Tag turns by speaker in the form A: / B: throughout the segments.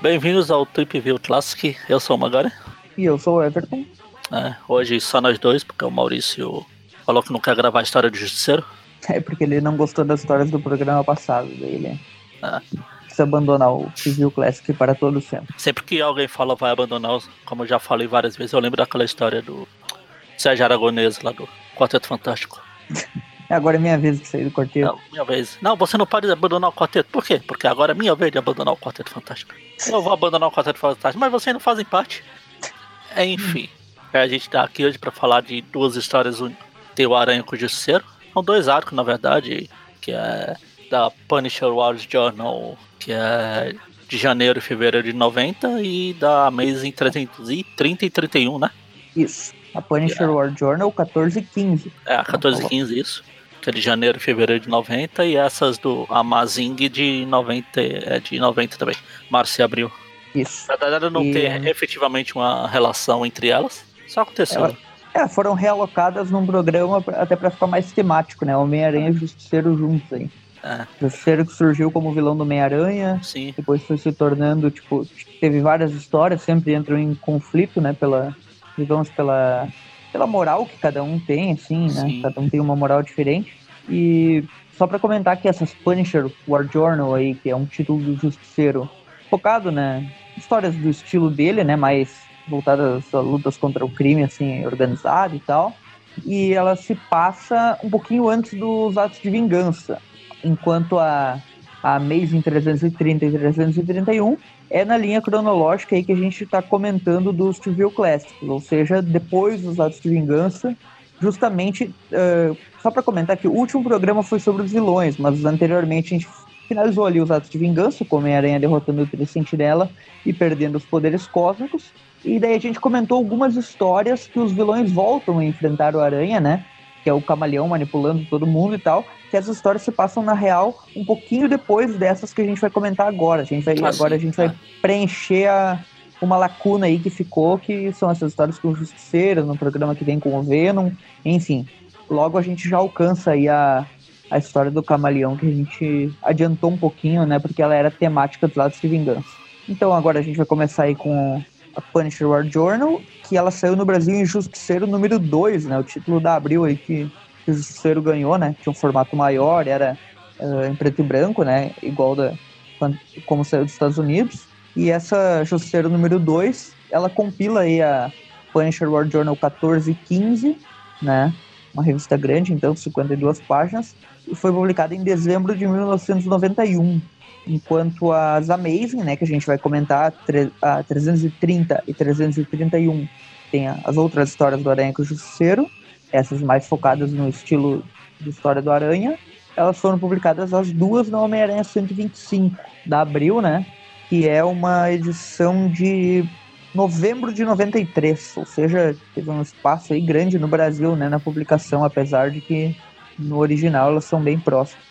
A: Bem-vindos ao Trip View Classic. Eu sou o Magari.
B: E eu sou o Everton.
A: É, hoje só nós dois, porque o Maurício falou que não quer gravar a história do Justiceiro.
B: É porque ele não gostou das histórias do programa passado. Daí ele
A: É.
B: quis abandonar o Trip Classic para todo sempre.
A: Sempre que alguém fala vai abandonar, como eu já falei várias vezes, eu lembro daquela história do Sérgio Aragonês lá do Quarteto Fantástico.
B: Agora é minha vez de sair do quarteto.
A: Não, minha vez. Não, você não pode abandonar o quarteto. Por quê? Porque agora é minha vez de abandonar o Quarteto Fantástico. Eu vou abandonar o Quarteto Fantástico, mas vocês não fazem parte. É, Enfim, a gente tá aqui hoje pra falar de duas histórias. Tem o Aranha com o Justiceiro. São dois arcos, na verdade, que é da Punisher Wars Journal, que é de janeiro e fevereiro de 90, e da Amazing 330 e 31, né?
B: Isso. A Punisher War Journal 14 e 15.
A: É, a 14 e 15, isso. De janeiro e fevereiro de 90, e essas do Amazing de 90, é de 90 também. Março e abril.
B: Isso.
A: Na verdade, não
B: E-
A: tem efetivamente uma relação entre elas. Só aconteceu.
B: Ela- É, foram realocadas num programa até pra ficar mais temático, né? Homem-Aranha e Justiceiro juntos aí.
A: É,
B: Justiceiro que surgiu como vilão do Homem-Aranha,
A: sim.
B: depois foi se tornando, tipo, teve várias histórias, sempre entram em conflito, né, pela, digamos, pela, pela moral que cada um tem, assim, né,
A: Sim.
B: cada um tem uma moral diferente, e só pra comentar que essas Punisher War Journal aí, que é um título do Justiceiro focado, né, histórias do estilo dele, né, mais voltadas a lutas contra o crime, assim, organizado e tal, e ela se passa um pouquinho antes dos atos de vingança, enquanto a a Amazing 330 e 331 é na linha cronológica aí que a gente está comentando dos Trivial Classics, ou seja, depois dos atos de vingança, justamente, eh, só para comentar que o último programa foi sobre os vilões, mas anteriormente a gente finalizou ali os atos de vingança, com Homem-Aranha derrotando o Tricentinela e perdendo os poderes cósmicos, e daí a gente comentou algumas histórias que os vilões voltam a enfrentar o Aranha, né? Que é o camaleão manipulando todo mundo e tal. Que essas histórias se passam na real um pouquinho depois dessas que a gente vai comentar agora. A gente vai,
A: Ah,
B: agora
A: sim,
B: a gente vai
A: tá.
B: preencher a- uma lacuna aí que ficou, que são essas histórias com o Justiceiro, no programa que vem com o Venom, enfim. Logo a gente já alcança aí a, a história do camaleão que a gente adiantou um pouquinho, né? Porque ela era temática dos lados de vingança. Então agora a gente vai começar aí com a Punisher War Journal, que ela saiu no Brasil em Justiceiro número 2, né? O título da Abril aí que, que o Justiceiro ganhou, né? Tinha um formato maior, era eh, em preto e branco, né? Igual da como saiu dos Estados Unidos. E essa Justiceiro número 2, ela compila aí a Punisher War Journal 14 e 15, né? Uma revista grande, então, 52 páginas, e foi publicada em dezembro de 1991 enquanto as Amazing, né, que a gente vai comentar, a 330 e 331, tem as outras histórias do Aranha com o Justiceiro, essas mais focadas no estilo de história do Aranha, elas foram publicadas as duas no Homem-Aranha 125, da Abril, né, que é uma edição de novembro de 93, ou seja, teve um espaço aí grande no Brasil, né, na publicação, apesar de que no original elas são bem próximas.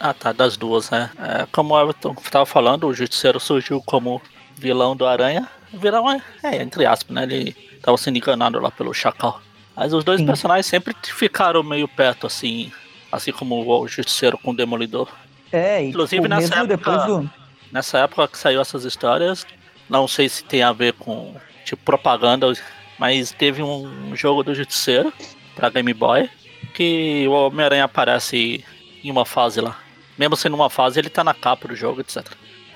A: Ah, tá, das duas, né? É, como o Everton estava falando, o Justiceiro surgiu como vilão do Aranha. Vilão é, é, entre aspas, né? Ele estava sendo enganado lá pelo Chacal. Mas os dois
B: Sim.
A: personagens sempre ficaram meio perto, assim. Assim como o Justiceiro com o Demolidor.
B: É, e
A: Inclusive,
B: tipo,
A: nessa época-
B: do...
A: Nessa época que saiu essas histórias, não sei se tem a ver com, tipo, propaganda, mas teve um jogo do Justiceiro pra Game Boy que o Homem-Aranha aparece em uma fase lá. Mesmo sendo uma fase, ele tá na capa do jogo, etc.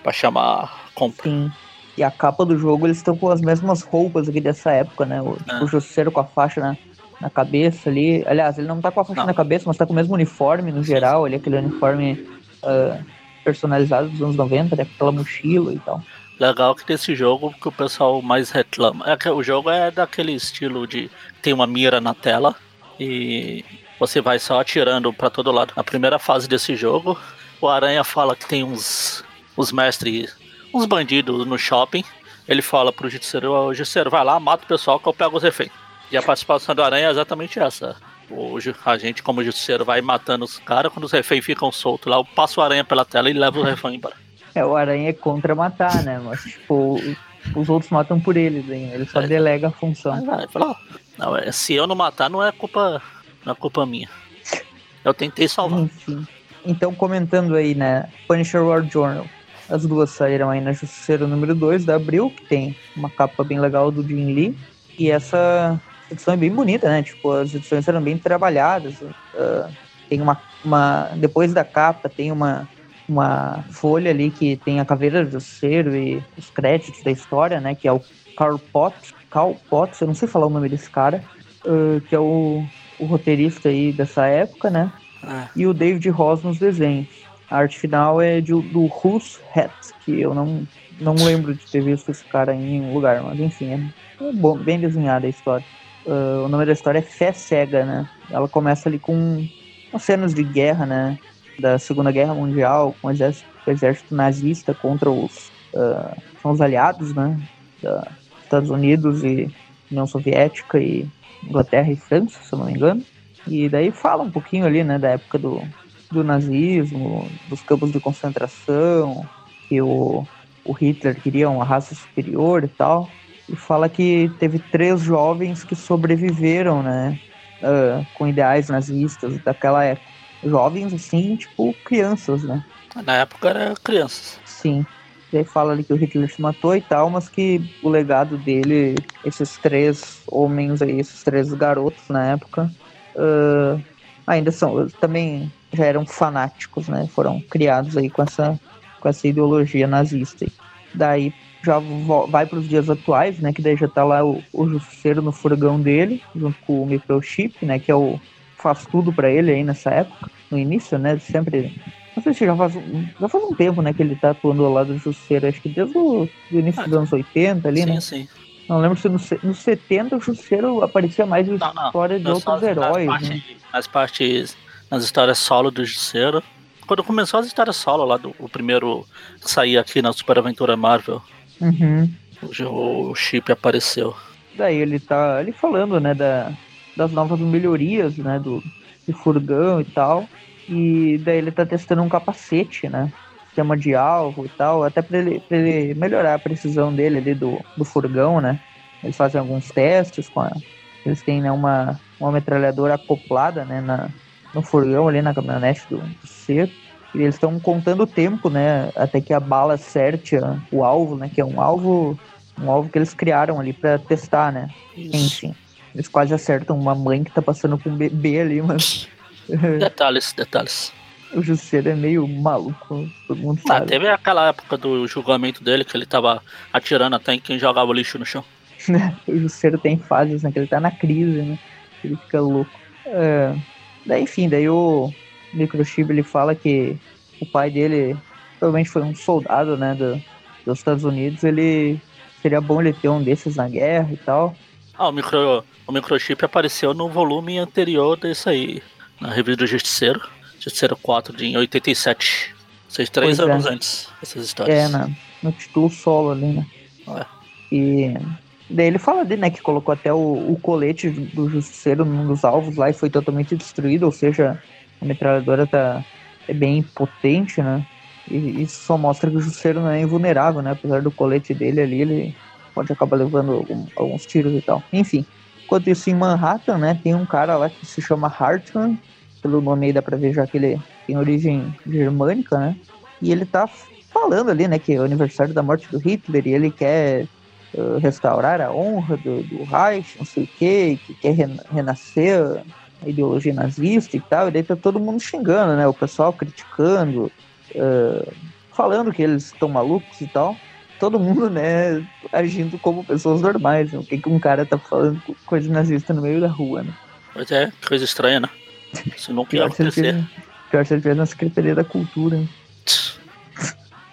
A: Pra chamar compra.
B: Sim. E a capa do jogo, eles estão com as mesmas roupas aqui dessa época, né? O, tipo,
A: Ah.
B: o Justiceiro com a faixa na, na cabeça ali. Aliás, ele não tá com a faixa
A: Não.
B: na cabeça, mas tá com o mesmo uniforme no geral, ali, aquele uniforme ah, personalizado dos anos 90, né? Com aquela mochila e tal.
A: Legal que desse jogo que o pessoal mais reclama. É que o jogo é daquele estilo de tem uma mira na tela e você vai só atirando pra todo lado. Na primeira fase desse jogo, o Aranha fala que tem uns os mestres, uns bandidos no shopping. Ele fala pro Justiceiro, "Ô, Justiceiro, vai lá, mata o pessoal que eu pego os reféns. E a participação do Aranha é exatamente essa. O, ju- a gente, como justiceiro, vai matando os caras, quando os reféns ficam soltos lá, eu passo o aranha pela tela e levo o refém embora.
B: É, o Aranha é contra matar, né? Mas, tipo, os outros matam por eles, hein? Ele só
A: É.
B: delega a função.
A: Ah, ele falou, não, é, se eu não matar, não é culpa, não é culpa minha. Eu tentei salvar.
B: Enfim. Então, comentando aí, né? Punisher War Journal. As duas saíram aí na Justiceira número 2 da Abril, que tem uma capa bem legal do Jim Lee. E essa edição é bem bonita, né? Tipo, as edições eram bem trabalhadas. Uh, tem uma, uma. Depois da capa, tem uma, uma folha ali que tem a caveira do Justiceiro e os créditos da história, né? Que é o Carl Potts. Carl Potts, eu não sei falar o nome desse cara, uh, que é o, o roteirista aí dessa época, né? Ah. E o David Ross nos desenhos. A arte final é de, do Rus Hat, que eu não, não lembro de ter visto esse cara em nenhum lugar, mas enfim, é bom, bem desenhada a história. Uh, o nome da história é Fé Cega, né? Ela começa ali com cenas de guerra, né? Da Segunda Guerra Mundial, com o exército, o exército nazista contra os, uh, são os aliados, né? Da Estados Unidos e União Soviética e Inglaterra e França, se eu não me engano. E daí fala um pouquinho ali, né, da época do, do nazismo, dos campos de concentração, que o, o Hitler queria uma raça superior e tal. E fala que teve três jovens que sobreviveram, né, uh, com ideais nazistas daquela época. Jovens, assim, tipo crianças, né?
A: Na época era crianças.
B: Sim. E aí fala ali que o Hitler se matou e tal, mas que o legado dele, esses três homens aí, esses três garotos na época, uh, ainda são, também já eram fanáticos, né? Foram criados aí com essa, com essa ideologia nazista. Daí já vai para os dias atuais, né? Que daí já tá lá o, o Justiceiro no furgão dele, junto com o Microchip, né? Que é o faz tudo para ele aí nessa época, no início, né? Sempre. Não sei se já faz, já faz um tempo, né? Que ele tá atuando ao lado do Justiceiro, acho que desde o início ah, dos anos 80 ali,
A: sim,
B: né?
A: Sim, sim.
B: Não lembro se nos no 70 o Justiceiro aparecia mais em não, história de outros heróis.
A: Nas,
B: né?
A: nas partes. Nas histórias solo do Justiceiro. Quando começou as histórias solo lá, do, o primeiro que saía aqui na Super Aventura Marvel.
B: Uhum.
A: O, o chip apareceu.
B: Daí ele tá ali falando, né, da, das novas melhorias, né, do, do furgão e tal. E daí ele tá testando um capacete, né? sistema de alvo e tal, até para ele, ele melhorar a precisão dele ali do, do furgão, né? Eles fazem alguns testes com a, eles têm né, uma, uma metralhadora acoplada, né, na, no furgão ali na caminhonete do, do ser. E eles estão contando o tempo, né, até que a bala acerte o alvo, né, que é um alvo, um alvo que eles criaram ali para testar, né? Isso. Enfim, eles quase acertam uma mãe que tá passando com um bebê ali, mas
A: detalhes, detalhes
B: o Justiceiro é meio maluco, todo mundo ah, sabe.
A: Ah, teve aquela época do julgamento dele que ele tava atirando até em quem jogava lixo no chão.
B: o Justiceiro tem fases, né? Que ele tá na crise, né? Ele fica louco. É, daí, enfim, daí o Microchip ele fala que o pai dele provavelmente foi um soldado, né? Do, dos Estados Unidos. Ele seria bom ele ter um desses na guerra e tal.
A: Ah, o, micro, o microchip apareceu no volume anterior desse aí, na revista do Justiceiro. Justiceiro 4 de 87. Seis, três pois é. anos é. antes dessas histórias.
B: É, né? no título solo ali, né?
A: É.
B: E daí ele fala dele, né, que colocou até o, o colete do Justiceiro num dos alvos lá e foi totalmente destruído, ou seja, a metralhadora tá, é bem potente, né? E isso só mostra que o Justiceiro não é invulnerável, né? Apesar do colete dele ali, ele pode acabar levando algum, alguns tiros e tal. Enfim, enquanto isso em Manhattan, né, tem um cara lá que se chama Hartman, pelo nome aí dá pra ver já que ele tem origem germânica, né? E ele tá falando ali, né, que é o aniversário da morte do Hitler e ele quer uh, restaurar a honra do, do Reich, não sei o quê, que quer renascer a ideologia nazista e tal, e daí tá todo mundo xingando, né? O pessoal criticando, uh, falando que eles estão malucos e tal. Todo mundo, né, agindo como pessoas normais. Né? O que, que um cara tá falando coisa nazista no meio da rua, né?
A: Pois é, coisa estranha, né? Isso não pior acontecer. Se ele,
B: pior se ele estiver na Secretaria da Cultura.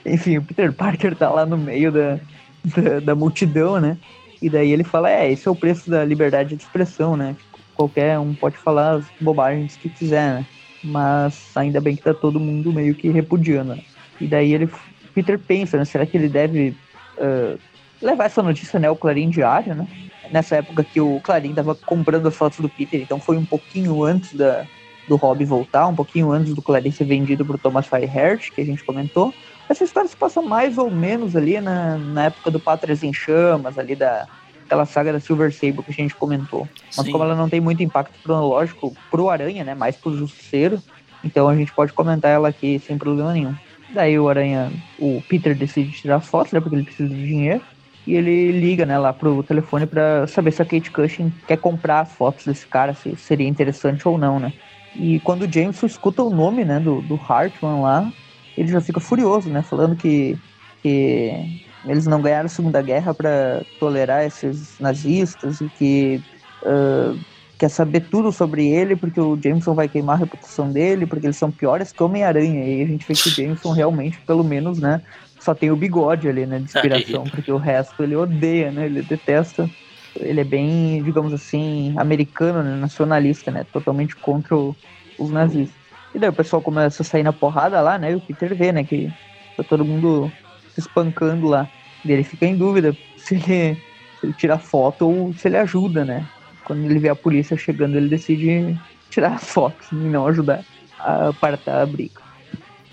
B: Enfim, o Peter Parker tá lá no meio da, da, da, multidão, né? E daí ele fala, é, esse é o preço da liberdade de expressão, né? Qualquer um pode falar as bobagens que quiser, né? Mas ainda bem que tá todo mundo meio que repudiando. Né? E daí ele, Peter pensa, né? Será que ele deve uh, levar essa notícia, né, ao Clarim Diário, né? nessa época que o Clarim tava comprando as fotos do Peter, então foi um pouquinho antes da, do Rob voltar, um pouquinho antes do Clarim ser vendido pro Thomas Fireheart, que a gente comentou. Essa história se passa mais ou menos ali na, na época do Pátrias em Chamas, ali da, aquela saga da Silver Sable que a gente comentou. Mas Sim. como ela não tem muito impacto cronológico pro Aranha, né? Mais pro Justiceiro, então a gente pode comentar ela aqui sem problema nenhum. Daí o Aranha, o Peter decide tirar fotos, né? Porque ele precisa de dinheiro. E ele liga, né, lá pro telefone para saber se a Kate Cushing quer comprar as fotos desse cara, se seria interessante ou não, né? E quando o Jameson escuta o nome, né, do, do Hartman lá, ele já fica furioso, né? Falando que, que eles não ganharam a Segunda Guerra para tolerar esses nazistas e que uh, quer saber tudo sobre ele porque o Jameson vai queimar a reputação dele, porque eles são piores que Homem-Aranha. E a gente vê que o Jameson realmente, pelo menos, né, só tem o bigode ali, né, de inspiração, porque o resto ele odeia, né, ele detesta. Ele é bem, digamos assim, americano, né, nacionalista, né, totalmente contra o, os nazistas. E daí o pessoal começa a sair na porrada lá, né, e o Peter vê, né, que tá todo mundo se espancando lá. E ele fica em dúvida se ele, se ele tira foto ou se ele ajuda, né. Quando ele vê a polícia chegando, ele decide tirar a foto e não ajudar a apartar a briga.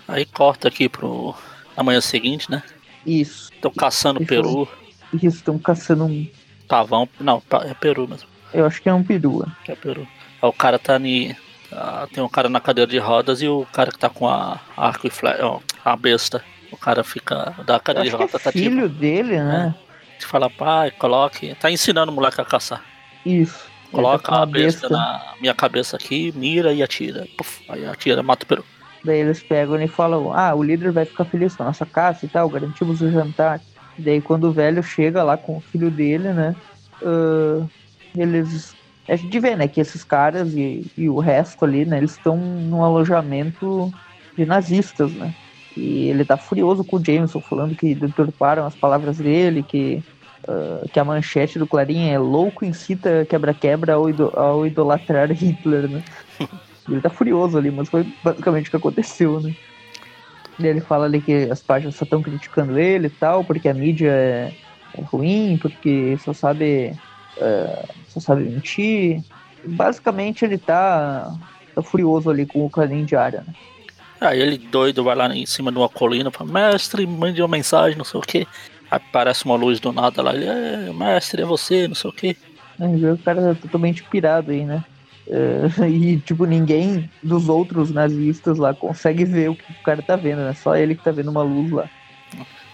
A: Aí corta aqui pro na manhã seguinte, né?
B: Isso.
A: Estão caçando
B: isso,
A: peru.
B: Isso, estão caçando um.
A: Pavão. Não, é peru mesmo.
B: Eu acho que é um peru.
A: É peru. o cara tá ni. Ah, tem um cara na cadeira de rodas e o cara que tá com a arco e flecha, ó, a besta. O cara fica da cadeira de rodas.
B: É
A: tá
B: filho tipo, dele, né?
A: É, fala, pai, coloque. Tá ensinando o moleque a caçar.
B: Isso.
A: Coloca tá a besta, besta, na minha cabeça aqui, mira e atira. Puf, aí atira, mata o peru.
B: Daí eles pegam e falam: Ah, o líder vai ficar feliz com a nossa caça e tal, garantimos o jantar. Daí quando o velho chega lá com o filho dele, né? Uh, eles. A gente vê, né, que esses caras e, e o resto ali, né, eles estão num alojamento de nazistas, né? E ele tá furioso com o Jameson, falando que deturparam as palavras dele, que, uh, que a manchete do Clarim é louco incita quebra-quebra ao, ao idolatrar Hitler, né? Ele tá furioso ali, mas foi basicamente o que aconteceu, né? E ele fala ali que as páginas só estão criticando ele e tal, porque a mídia é, é ruim, porque só sabe, uh, só sabe mentir. Basicamente ele tá, tá furioso ali com o de área, né?
A: Aí ele doido vai lá em cima de uma colina fala, mestre, mande uma mensagem, não sei o que. Aí aparece uma luz do nada lá, ele, é, mestre, é você, não sei o que.
B: O cara tá totalmente pirado aí, né? Uh, e, tipo, ninguém dos outros nazistas lá consegue ver o que o cara tá vendo, né? Só ele que tá vendo uma luz lá.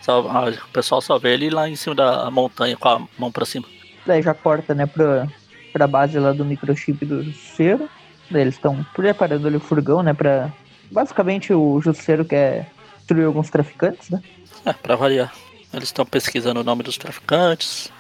A: Só, ah, o pessoal só vê ele lá em cima da montanha com a mão pra cima.
B: Daí já corta, né, pra, pra base lá do microchip do Jusceiro. Daí eles estão preparando ali o furgão, né, pra... Basicamente o Jusceiro quer destruir alguns traficantes, né?
A: É, pra variar. Eles estão pesquisando o nome dos traficantes.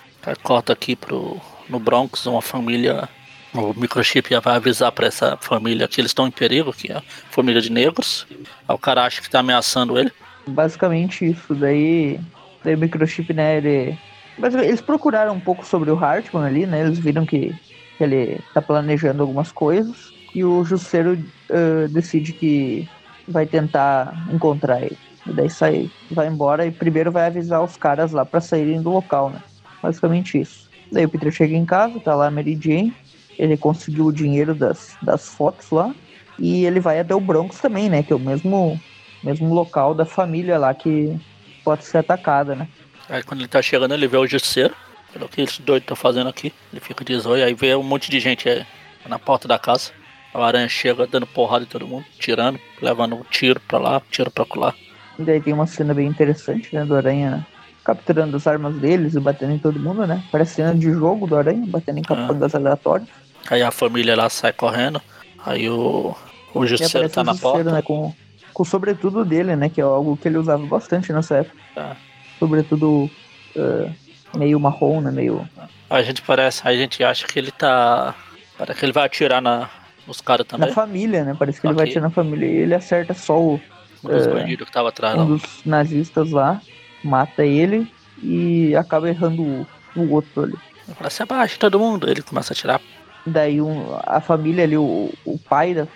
A: Corta aqui pro, no Bronx, uma família o microchip já vai avisar para essa família que eles estão em perigo, que é a família de negros. Aí o cara acha que tá ameaçando ele.
B: Basicamente isso. Daí, daí o microchip, né, ele... Mas eles procuraram um pouco sobre o Hartman ali, né? Eles viram que, que ele tá planejando algumas coisas. E o Jusceiro uh, decide que vai tentar encontrar ele. E daí sai, vai embora e primeiro vai avisar os caras lá para saírem do local, né? Basicamente isso. Daí o Peter chega em casa, tá lá a Mary Jane ele conseguiu o dinheiro das, das fotos lá. E ele vai até o Bronx também, né? Que é o mesmo, mesmo local da família lá que pode ser atacada, né?
A: Aí quando ele tá chegando, ele vê o justiceiro. Pelo que esse doido tá fazendo aqui. Ele fica de zóio, aí vê um monte de gente é, na porta da casa. A aranha chega dando porrada em todo mundo, tirando, levando um tiro pra lá, tiro pra lá.
B: E daí tem uma cena bem interessante, né? Do aranha capturando as armas deles e batendo em todo mundo, né? Parece cena de jogo do aranha, batendo em capangas ah. aleatórias.
A: Aí a família lá sai correndo. Aí o, o justiceiro tá na porta.
B: Né, com, com o sobretudo dele, né? Que é algo que ele usava bastante nessa época.
A: Tá.
B: Sobretudo uh, meio marrom, né? Meio.
A: A gente parece, a gente acha que ele tá. Parece que ele vai atirar na, nos caras também.
B: Na família, né? Parece que ele vai atirar na família e ele acerta só o.
A: Um dos uh, bandidos que tava atrás,
B: Um não. dos nazistas lá, mata ele e acaba errando o, o outro ali.
A: Fala assim, abaixa todo mundo. Ele começa a atirar
B: Daí um, a família ali, o, o pai da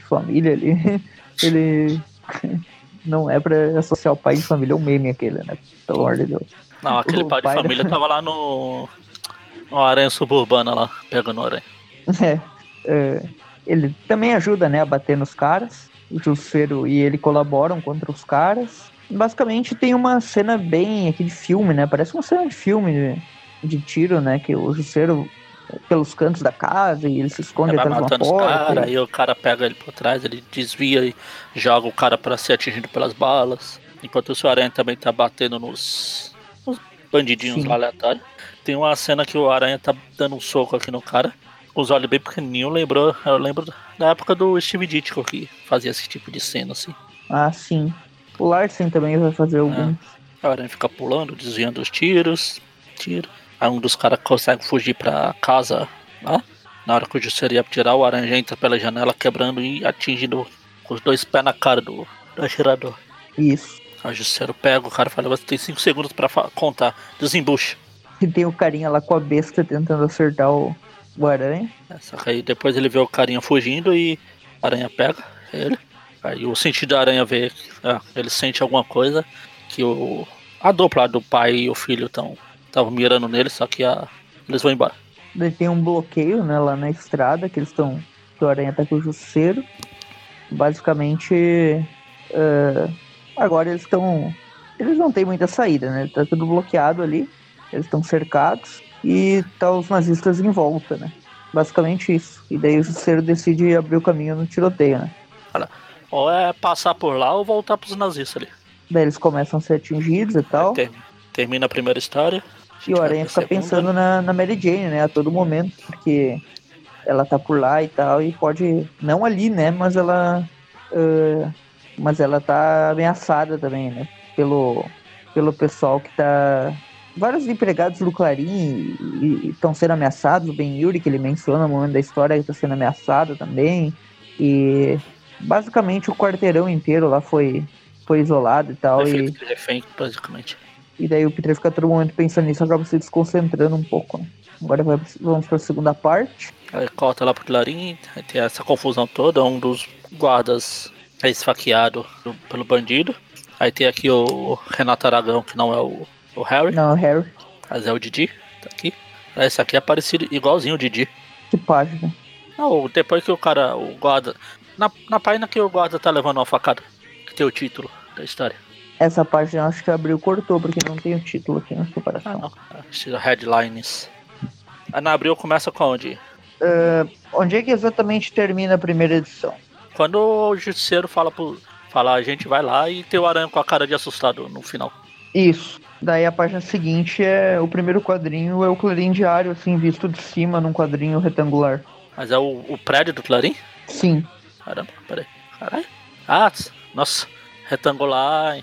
B: família ali, ele não é pra associar o pai de família, é um meme aquele, né? Pelo amor de Deus.
A: Não, aquele pai, pai, de família da... tava lá no, no Aranha Suburbana lá, pegando aranha.
B: É, é, ele também ajuda, né, a bater nos caras. O Jusceiro e ele colaboram contra os caras. Basicamente tem uma cena bem aqui de filme, né? Parece uma cena de filme de tiro, né? Que o Jusceiro pelos cantos da casa e ele se esconde
A: Ele vai
B: atrás de uma porta.
A: caras, aí o cara pega ele por trás, ele desvia e joga o cara pra ser atingido pelas balas. Enquanto o Aranha também tá batendo nos, nos bandidinhos
B: Sim.
A: lá aleatórios. Tem uma cena que o Aranha tá dando um soco aqui no cara, os olhos bem pequenininhos, lembrou, eu lembro da época do Steve Ditko que fazia esse tipo de cena assim.
B: Ah, sim. O Larsen também vai fazer alguns.
A: O Aranha fica pulando, desviando os tiros, tiro. Aí um dos caras consegue fugir pra casa lá. Na hora que o Jusceiro ia tirar, o Aranha entra pela janela, quebrando e atingindo com os dois pés na cara do, do atirador.
B: Isso.
A: Aí o Jusceiro pega o cara e fala, você tem 5 segundos pra contar, desembucha.
B: E tem o carinha lá com a besta tentando acertar o, o aranha.
A: É, Só que aí depois ele vê o carinha fugindo e a aranha pega ele. Aí o sentido da aranha vê, ah, ele sente alguma coisa que o a dupla do pai e o filho estão estavam mirando nele, só que a, eles vão embora.
B: Daí tem um bloqueio, né, lá na estrada, que eles estão. Que o aranha tá com o Jusceiro. Basicamente. eh, agora eles estão. Eles não têm muita saída, né? Tá tudo bloqueado ali. Eles estão cercados. E tá os nazistas em volta, né? Basicamente isso. E daí o Jusceiro decide abrir o caminho no tiroteio, né?
A: Ou é passar por lá ou voltar pros nazistas ali.
B: Daí eles começam a ser atingidos e tal.
A: Ter- termina a primeira história.
B: E o Aranha fica pensando na, na Mary Jane, né? A todo momento, porque ela tá por lá e tal, e pode. Não ali, né? Mas ela. ah, mas ela tá ameaçada também, né? Pelo, pelo pessoal que tá. Vários empregados do Clarim estão sendo ameaçados. O Ben Yuri, que ele menciona no momento da história, está sendo ameaçado também. E basicamente o quarteirão inteiro lá foi, foi isolado e tal. E,
A: refém, basicamente.
B: e daí o Peter fica todo momento pensando nisso, acaba se desconcentrando um pouco. Né? Agora vai, vamos para a segunda parte.
A: Aí corta lá pro Clarim, tem essa confusão toda, um dos guardas é esfaqueado do- pelo bandido. Aí tem aqui o Renato Aragão, que não é o, o Harry,
B: Não, Harry,
A: mas é o Didi, tá aqui. Esse aqui é parecido, igualzinho o Didi.
B: que página.
A: Não, depois que o cara, o guarda. Na, na página que o guarda tá levando uma facada, que tem o título da história.
B: Essa página eu acho que abriu cortou, porque não tem o título aqui na
A: Ah,
B: separação.
A: não. Esse Headlines. Aí na abril começa com onde?
B: Ah, onde é que exatamente termina a primeira edição?
A: Quando o justiceiro fala pro. Fala, a gente vai lá e tem o aranha com a cara de assustado no final.
B: Isso. Daí a página seguinte é o primeiro quadrinho, é o Clarim Diário, assim, visto de cima num quadrinho retangular.
A: Mas é o, o prédio do Clarim?
B: Sim.
A: Caramba, peraí. Caralho. Ah, nossa. Retangular.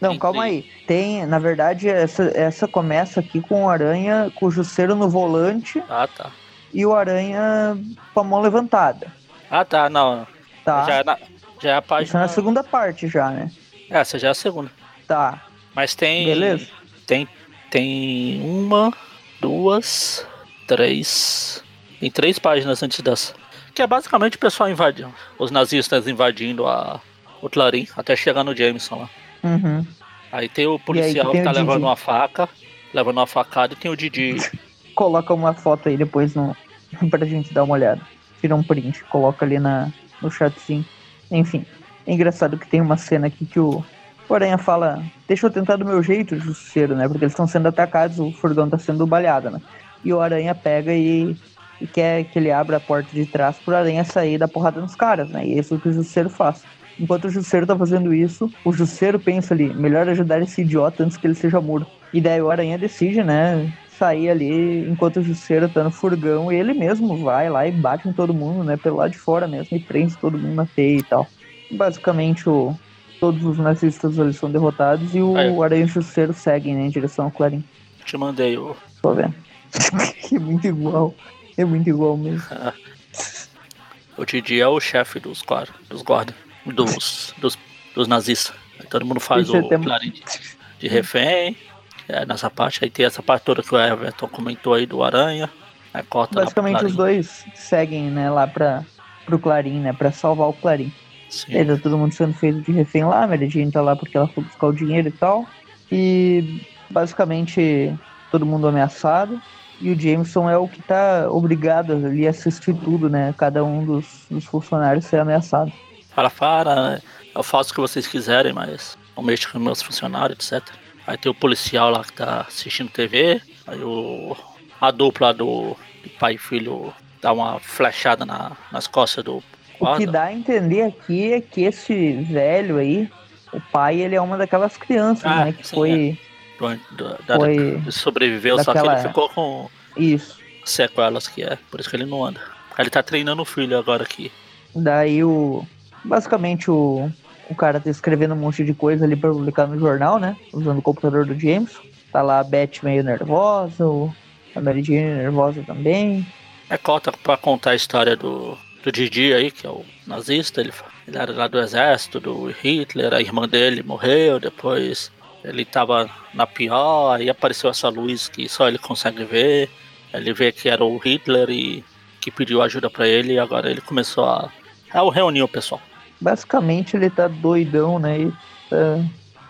B: Não,
A: Entendi.
B: calma aí. Tem, na verdade, essa, essa começa aqui com o Aranha, com o Jusceiro no volante
A: Ah, tá.
B: e o Aranha com a mão levantada.
A: Ah, tá, não.
B: Tá?
A: Já, é na, já é a
B: Isso é
A: página.
B: na segunda parte já, né?
A: Essa já é a segunda.
B: Tá.
A: Mas tem.
B: Beleza.
A: Tem. Tem uma, duas, três. Tem três páginas antes dessa. Que é basicamente o pessoal invadindo. Os nazistas invadindo a, o Clarim até chegar no Jameson lá.
B: Uhum.
A: Aí tem o policial
B: tem
A: que tá
B: Didi.
A: levando uma faca, levando uma facada e tem o Didi.
B: Coloca uma foto aí depois no, pra gente dar uma olhada. Tira um print, coloca ali na, no chatzinho. Enfim. É engraçado que tem uma cena aqui que o, o Aranha fala, deixa eu tentar do meu jeito, justiceiro, né? Porque eles estão sendo atacados, o furgão tá sendo baleado, né? E o Aranha pega e, e quer que ele abra a porta de trás pro Aranha sair da porrada nos caras, né? E isso é o que o justiceiro faz. Enquanto o Jusceiro tá fazendo isso, o Jusceiro pensa ali, melhor ajudar esse idiota antes que ele seja morto. E daí o Aranha decide, né, sair ali enquanto o Jusceiro tá no furgão e ele mesmo vai lá e bate em todo mundo, né, pelo lado de fora mesmo e prende todo mundo na teia e tal. Basicamente, o, todos os nazistas ali são derrotados e o. Aranha e o Jusceiro seguem, né, em direção ao Clarim.
A: Te mandei o.
B: Tô vendo. é muito igual. É muito igual mesmo.
A: O Didi é o chefe dos guardas. Dos guardas. Dos, dos, dos nazistas. Aí todo mundo faz
B: Isso é
A: o Clarim de, de refém. É, nessa parte aí tem essa parte toda que o Everton comentou aí do Aranha. Aí corta
B: Basicamente, os dois seguem, né, lá pra, pro Clarim, né, pra salvar o Clarim.
A: Sim.
B: Tá todo mundo sendo feito de refém lá, a Mary Jane tá lá porque ela foi buscar o dinheiro e tal. E basicamente todo mundo ameaçado. E o Jameson é o que tá obrigado ali a assistir tudo, né? Cada um dos, dos funcionários ser ameaçado.
A: Fala, para, eu faço o que vocês quiserem, mas não mexo com meus funcionários, etc. Aí tem o policial lá que tá assistindo TV. Aí o, a dupla do, do pai e filho dá uma flechada na, nas costas do
B: O que dá a entender aqui é que esse velho aí, o pai, ele é uma daquelas crianças,
A: Ah,
B: né? Que
A: sim,
B: foi.
A: da,
B: Foi
A: sobreviveu, só que
B: daquela-
A: ele ficou com
B: Isso.
A: sequelas que é, por isso que ele não anda. Ele tá treinando o filho agora aqui.
B: Daí o. Basicamente o. O cara tá escrevendo um monte de coisa ali pra publicar no jornal, né? Usando o computador do James. Tá lá a Beth meio nervosa, o- a Mary Jane nervosa também.
A: É cota pra contar a história do, do Didi aí, que é o nazista. Ele, ele era lá do exército, do Hitler, a irmã dele morreu, depois ele tava na pior, aí apareceu essa luz que só ele consegue ver. Ele vê que era o Hitler e que pediu ajuda pra ele e agora ele começou a, a reunir o pessoal.
B: Basicamente ele tá doidão, né? E tá,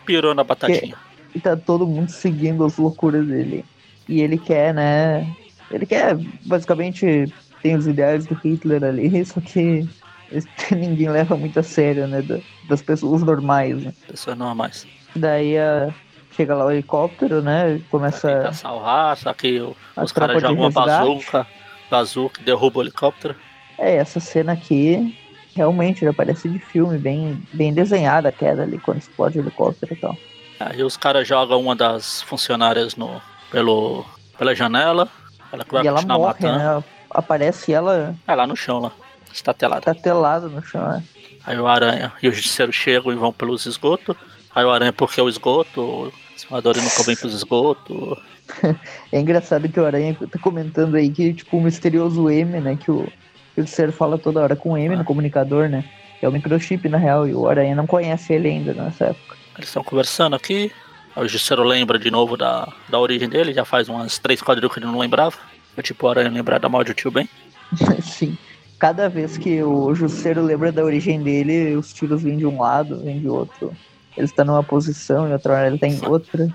A: Pirou na batatinha.
B: e tá todo mundo seguindo as loucuras dele. E ele quer, né? Ele quer, basicamente, tem os ideais do Hitler ali, só que ninguém leva muito a sério, né? da- Das pessoas normais, né?
A: Pessoas normais.
B: Daí a, chega lá o helicóptero, né? Começa.
A: salvar, só que o-
B: A
A: os caras jogam uma bazuca, bazuca, derruba o helicóptero.
B: É, essa cena aqui realmente já parece de filme, bem, bem desenhada a queda ali quando explode o helicóptero e tal.
A: Aí os caras jogam uma das funcionárias no, pelo, pela janela. Ela que vai
B: e ela morre,
A: matando.
B: né? Aparece ela
A: É lá no chão, lá. Estatelada.
B: tatelada no chão, né?
A: Aí o Aranha e o Justiceiro chegam e vão pelos esgotos. Aí o Aranha, porque é o esgoto, o Salvador nunca vem pros esgotos.
B: É engraçado que o Aranha tá comentando aí que, tipo, o misterioso M, né? Que o, que o fala toda hora com o M
A: Ah.
B: no comunicador, né? É o microchip, na real, e o Aranha não conhece ele ainda nessa época.
A: Eles estão conversando aqui. Aí o Justiceiro lembra de novo da, da origem dele, já faz umas três quadrilhas que ele não lembrava. É tipo o Aranha lembrar da morte do tio Ben.
B: Sim. Cada vez que o Jusceiro lembra da origem dele, os tiros vêm de um lado, vêm de outro. Ele está numa posição e outra hora ele tá em outra.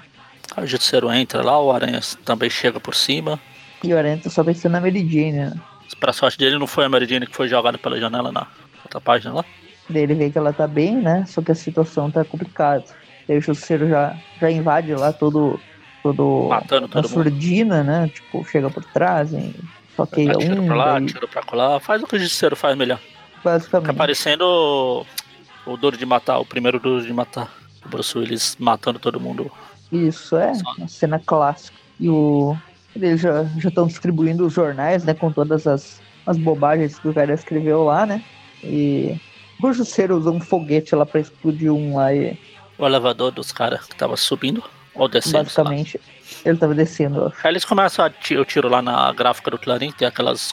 A: Aí o Justiceiro entra lá, o Aranha também chega por cima.
B: E o Aranha tá só pensando na Mary Jane, né?
A: Pra sorte dele, não foi a Mary Jane que foi jogada pela janela na outra página lá.
B: Daí ele vê que ela tá bem, né? Só que a situação tá complicada. Daí o Jusceiro já, já invade lá todo. Todo
A: Matando todo mundo.
B: surdina, né? Tipo, chega por trás, e soqueia
A: Atira
B: um,
A: pra lá,
B: daí,
A: atira pra lá. Faz o que o Justiceiro faz melhor. Fica
B: basicamente.
A: parecendo o, o Duro de Matar, o primeiro Duro de Matar. O Bruce Willis matando todo mundo.
B: Isso, é,
A: Só.
B: uma cena clássica. E o. Eles já estão distribuindo os jornais, né? Com todas as, as bobagens que o cara escreveu lá, né? E o Jusceiro usou um foguete lá pra explodir um lá e
A: O elevador dos caras que tava subindo ou descendo.
B: basicamente ele tava descendo.
A: Aí eles começam o tiro lá na gráfica do Clarim, tem aquelas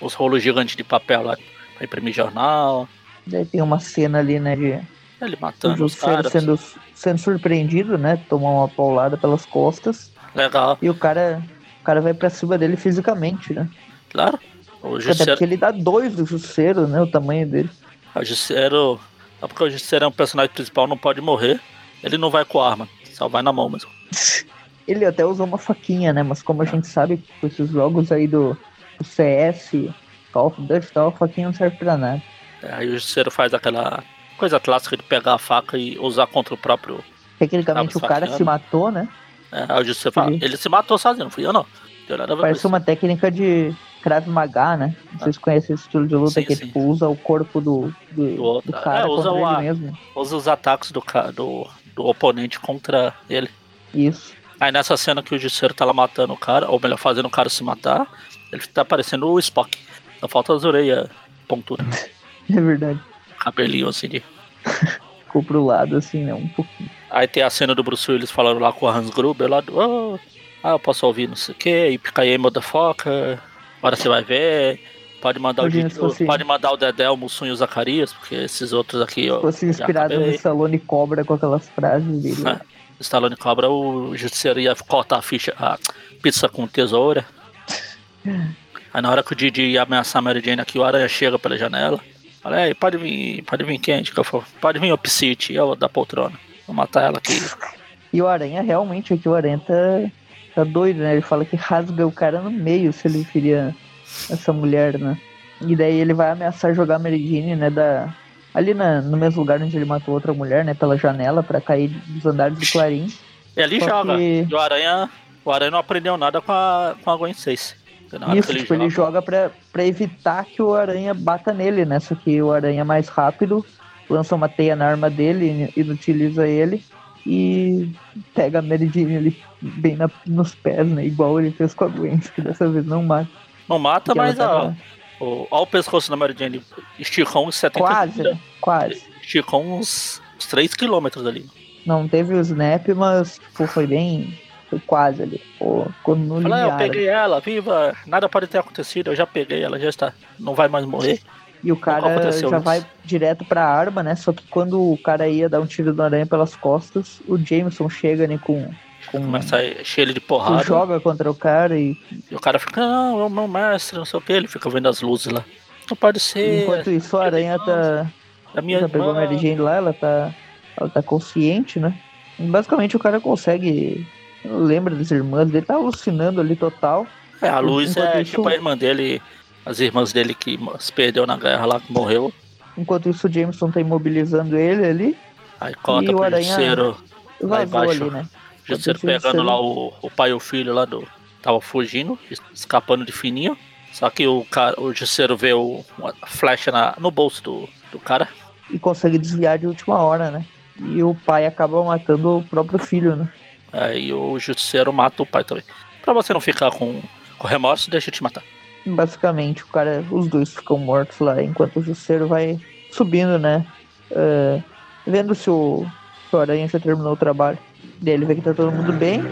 A: os rolos gigantes de papel lá pra imprimir jornal.
B: Daí tem uma cena ali, né? De
A: Ele matando os
B: Jusceiro
A: caras.
B: sendo, sendo surpreendido, né? Tomar uma paulada pelas costas.
A: Legal,
B: E o cara, o cara vai pra cima dele fisicamente, né?
A: claro. O
B: Até
A: Justiceiro,
B: porque ele dá dois do Jusceiro, né? O tamanho dele.
A: o Justiceiro. Só porque o Justiceiro é um personagem principal, não pode morrer. Ele não vai com arma, só vai na mão mesmo.
B: Ele até usou uma faquinha, né? Mas como a gente sabe, com esses jogos aí do, do CS, Call of Duty e tal, a faquinha não serve pra nada.
A: É, Aí o Justiceiro faz aquela coisa clássica de pegar a faca e usar contra o próprio.
B: Tecnicamente o cara se matou, né?
A: É, aí o Justiceiro fala, ele se matou sozinho, não fui eu não.
B: Parece uma técnica de Krav Maga, né? Não sei se conhece esse estilo de luta
A: Sim,
B: que
A: sim.
B: tipo, usa o corpo do, do,
A: Do outro.
B: do cara
A: É, usa o
B: mesmo.
A: Usa os ataques do, do, do oponente contra ele.
B: Isso.
A: Aí nessa cena que o Justiceiro tá lá matando o cara, ou melhor, fazendo o cara se matar, ele tá parecendo o Spock. Só falta as orelhas pontudas,
B: É verdade.
A: cabelinho assim de.
B: Ficou pro lado, assim, né? Um pouquinho.
A: Aí tem a cena do Bruce Willis falando lá com o Hans Gruber lá do. "Oh, ah, eu posso ouvir não sei o que, e pica aí, motherfucker. Agora você vai ver. Pode mandar, o, Didi-
B: se fosse-
A: pode mandar o Dedé, o Mussum e o Zacarias, porque esses outros aqui. ó,
B: Fosse inspirado no Stallone Cobra com aquelas frases dele.
A: É. Stallone cobra, o Justiceiro ia cortar a ficha, a pizza com tesoura. Aí na hora que o Didi ia ameaçar a Mary Jane aqui, o Aranha chega pela janela. Fala, aí, pode vir, pode vir quente, que eu for. Pode vir o Psyche, eu da poltrona. Vou matar ela aqui.
B: E o Aranha, realmente, aqui o Aranha tá, tá doido, né? Ele fala que rasga o cara no meio se ele feria essa mulher, né? E daí ele vai ameaçar jogar a Mary Jane, né? Da, ali na, no mesmo lugar onde ele matou outra mulher, né? Pela janela pra cair dos andares do Clarim.
A: E ali
B: Só
A: joga.
B: que-
A: E o Aranha O Aranha não aprendeu nada com a, com a Gwen 6.
B: Isso, ele tipo, joga... ele joga pra, pra evitar que o Aranha bata nele, né? Só que o Aranha é mais rápido, lança uma teia na arma dele, inutiliza ele e pega a Mary Jane ali bem na, nos pés, né? Igual ele fez com a Gwen, que dessa vez não mata.
A: Não mata, mas tá... ó, o, ó, o pescoço da Mary Jane esticou uns 70
B: Quase, né? Quase.
A: Esticou uns, uns 3 km ali.
B: Não teve o snap, mas pô, foi bem. Foi quase ali. Pô, no
A: Fala, eu peguei ela, viva, nada pode ter acontecido, eu já peguei ela, já está. Não vai mais morrer.
B: E o cara já vai direto pra arma, né? Só que quando o cara ia dar um tiro do aranha pelas costas, o Jameson chega né, com. Com
A: Começa a encher ele de porrada.
B: Joga contra o cara e.
A: E o cara fica, não, é o meu mestre, não sei o que, ele fica vendo as luzes lá. Não pode ser.
B: Enquanto isso, a aranha tá. A minha já pegou a Mary Jane lá, ela tá. Ela tá consciente, né? E basicamente o cara consegue. Lembra das irmãs dele, tá alucinando ali total.
A: É, a luz Enquanto é isso... tipo a irmã dele as irmãs dele que se perdeu na guerra lá, que morreu.
B: Enquanto isso, o Jameson tá imobilizando ele ali.
A: Aí corta pro Aranha Justiceiro lá embaixo. Ali, né? Justiceiro pegando lá o, o pai e o filho lá do. Tava fugindo, escapando de fininho. Só que o, cara, o Justiceiro vê o, uma flecha na, no bolso do, do cara.
B: E consegue desviar de última hora, né? E o pai acaba matando o próprio filho, né?
A: Aí o Justiceiro mata o pai também. Pra você não ficar com, com remorso, deixa eu te matar.
B: Basicamente, o cara, os dois ficam mortos lá, enquanto o Justiceiro vai subindo, né? Uh, vendo se o, se o Aranha já terminou o trabalho. Daí ele vê que tá todo mundo bem.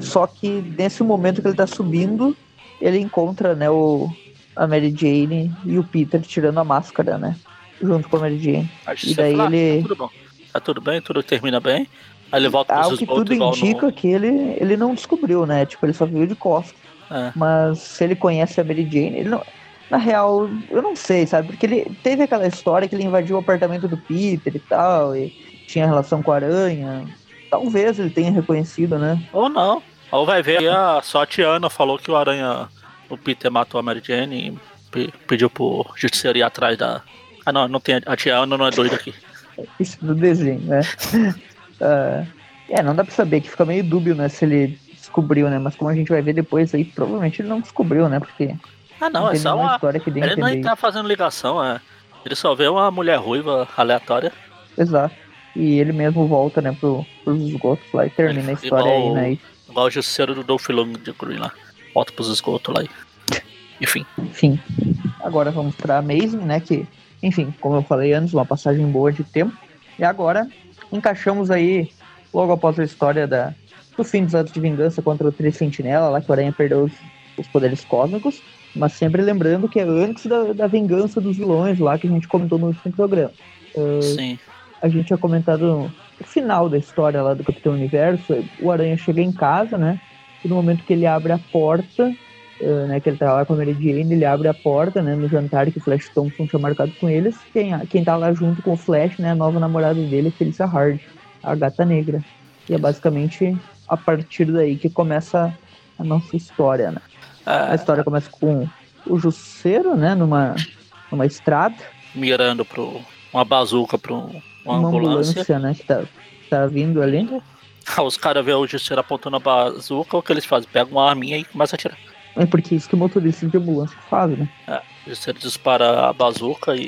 B: Só que nesse momento que ele tá subindo, ele encontra, né, o, a Mary Jane e o Peter tirando a máscara, né? Junto com a Mary Jane.
A: Acho e daí ele. Tá tudo bom. Tá tudo bem, tudo termina bem. Aí ele volta
B: Algo que tudo indica no... que ele, ele não descobriu, né? Tipo, ele só viu de costas. É. Mas se ele conhece a Mary Jane, ele não. Na real, eu não sei, sabe? Porque ele teve aquela história que ele invadiu o apartamento do Peter e tal, e tinha relação com a aranha. Talvez ele tenha reconhecido, né?
A: Ou não. Ou vai ver, a, só a Tiana falou que o aranha, o Peter matou a Mary Jane e pediu pro justiceiro ir atrás da. Ah, não, não tem. A Tiana não é doida aqui.
B: Isso do desenho, né? uh, é, não dá pra saber, que fica meio dúbio, né? Se ele descobriu, né? Mas como a gente vai ver depois aí, provavelmente ele não descobriu, né? Porque.
A: Ah, não, é só uma. História que ele não tá fazendo ligação, é. Ele só vê uma mulher ruiva aleatória.
B: Exato. E ele mesmo volta, né, pro, pros esgotos lá e termina a história igual, aí, né?
A: Igual o justiceiro do Dolph de Green lá. Volta pros esgotos lá e. Enfim.
B: Enfim. Agora vamos pra Amazing, né? Que, enfim, como eu falei antes, uma passagem boa de tempo. E agora encaixamos aí, logo após a história da, do fim dos atos de vingança contra o Tricentinela, lá que o Aranha perdeu os, os, poderes cósmicos, mas sempre lembrando que é antes da, da, vingança dos vilões lá que a gente comentou no último programa.
A: Uh, Sim.
B: A gente tinha comentado o final da história lá do Capitão Universo, o Aranha chega em casa, né? E no momento que ele abre a porta, uh, né, que ele tá lá com a Mary Jane, ele abre a porta, né, no jantar que o Flash Thompson tinha marcado com eles. Quem, quem tá lá junto com o Flash, né, a nova namorada dele, Felícia Hard, a gata negra. E é basicamente a partir daí que começa a nossa história, né? A história começa com o Jusceiro, né, numa, numa estrada.
A: Mirando para uma bazuca para uma, uma ambulância. ambulância.
B: né, que tá, tá vindo ali.
A: Ah, os caras veem o Jusceiro apontando a bazuca, o que eles fazem? Pegam uma arminha e começam a atirar.
B: É porque isso que o motorista de ambulância faz, né?
A: É, o Jusceiro dispara a bazuca e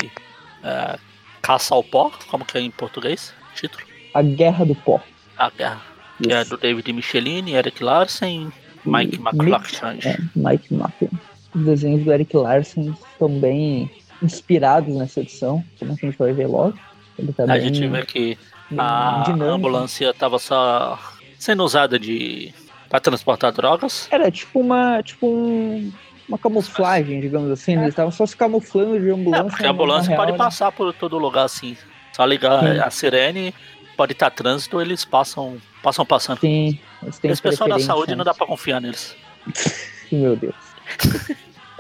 A: é, caça ao pó, como que é em português? Título?
B: A Guerra do Pó.
A: A Guerra que é do David Michelini, Eric Larsen, Mike McLaughlin.
B: É, Mike McLaughlin. Os desenhos do Eric Larsen estão bem inspirados nessa edição, como a gente vai ver logo.
A: Ele tá a gente vê que a dinâmico. ambulância estava só sendo usada de para transportar drogas.
B: Era tipo uma tipo um, uma camuflagem, digamos assim. É. Eles estavam só se camuflando de ambulância. É,
A: porque a ambulância real, pode né? passar por todo lugar assim. Só ligar Sim. a sirene, pode estar trânsito, eles passam Passam passando.
B: Sim.
A: Esse pessoal da saúde não dá pra confiar neles.
B: Meu Deus.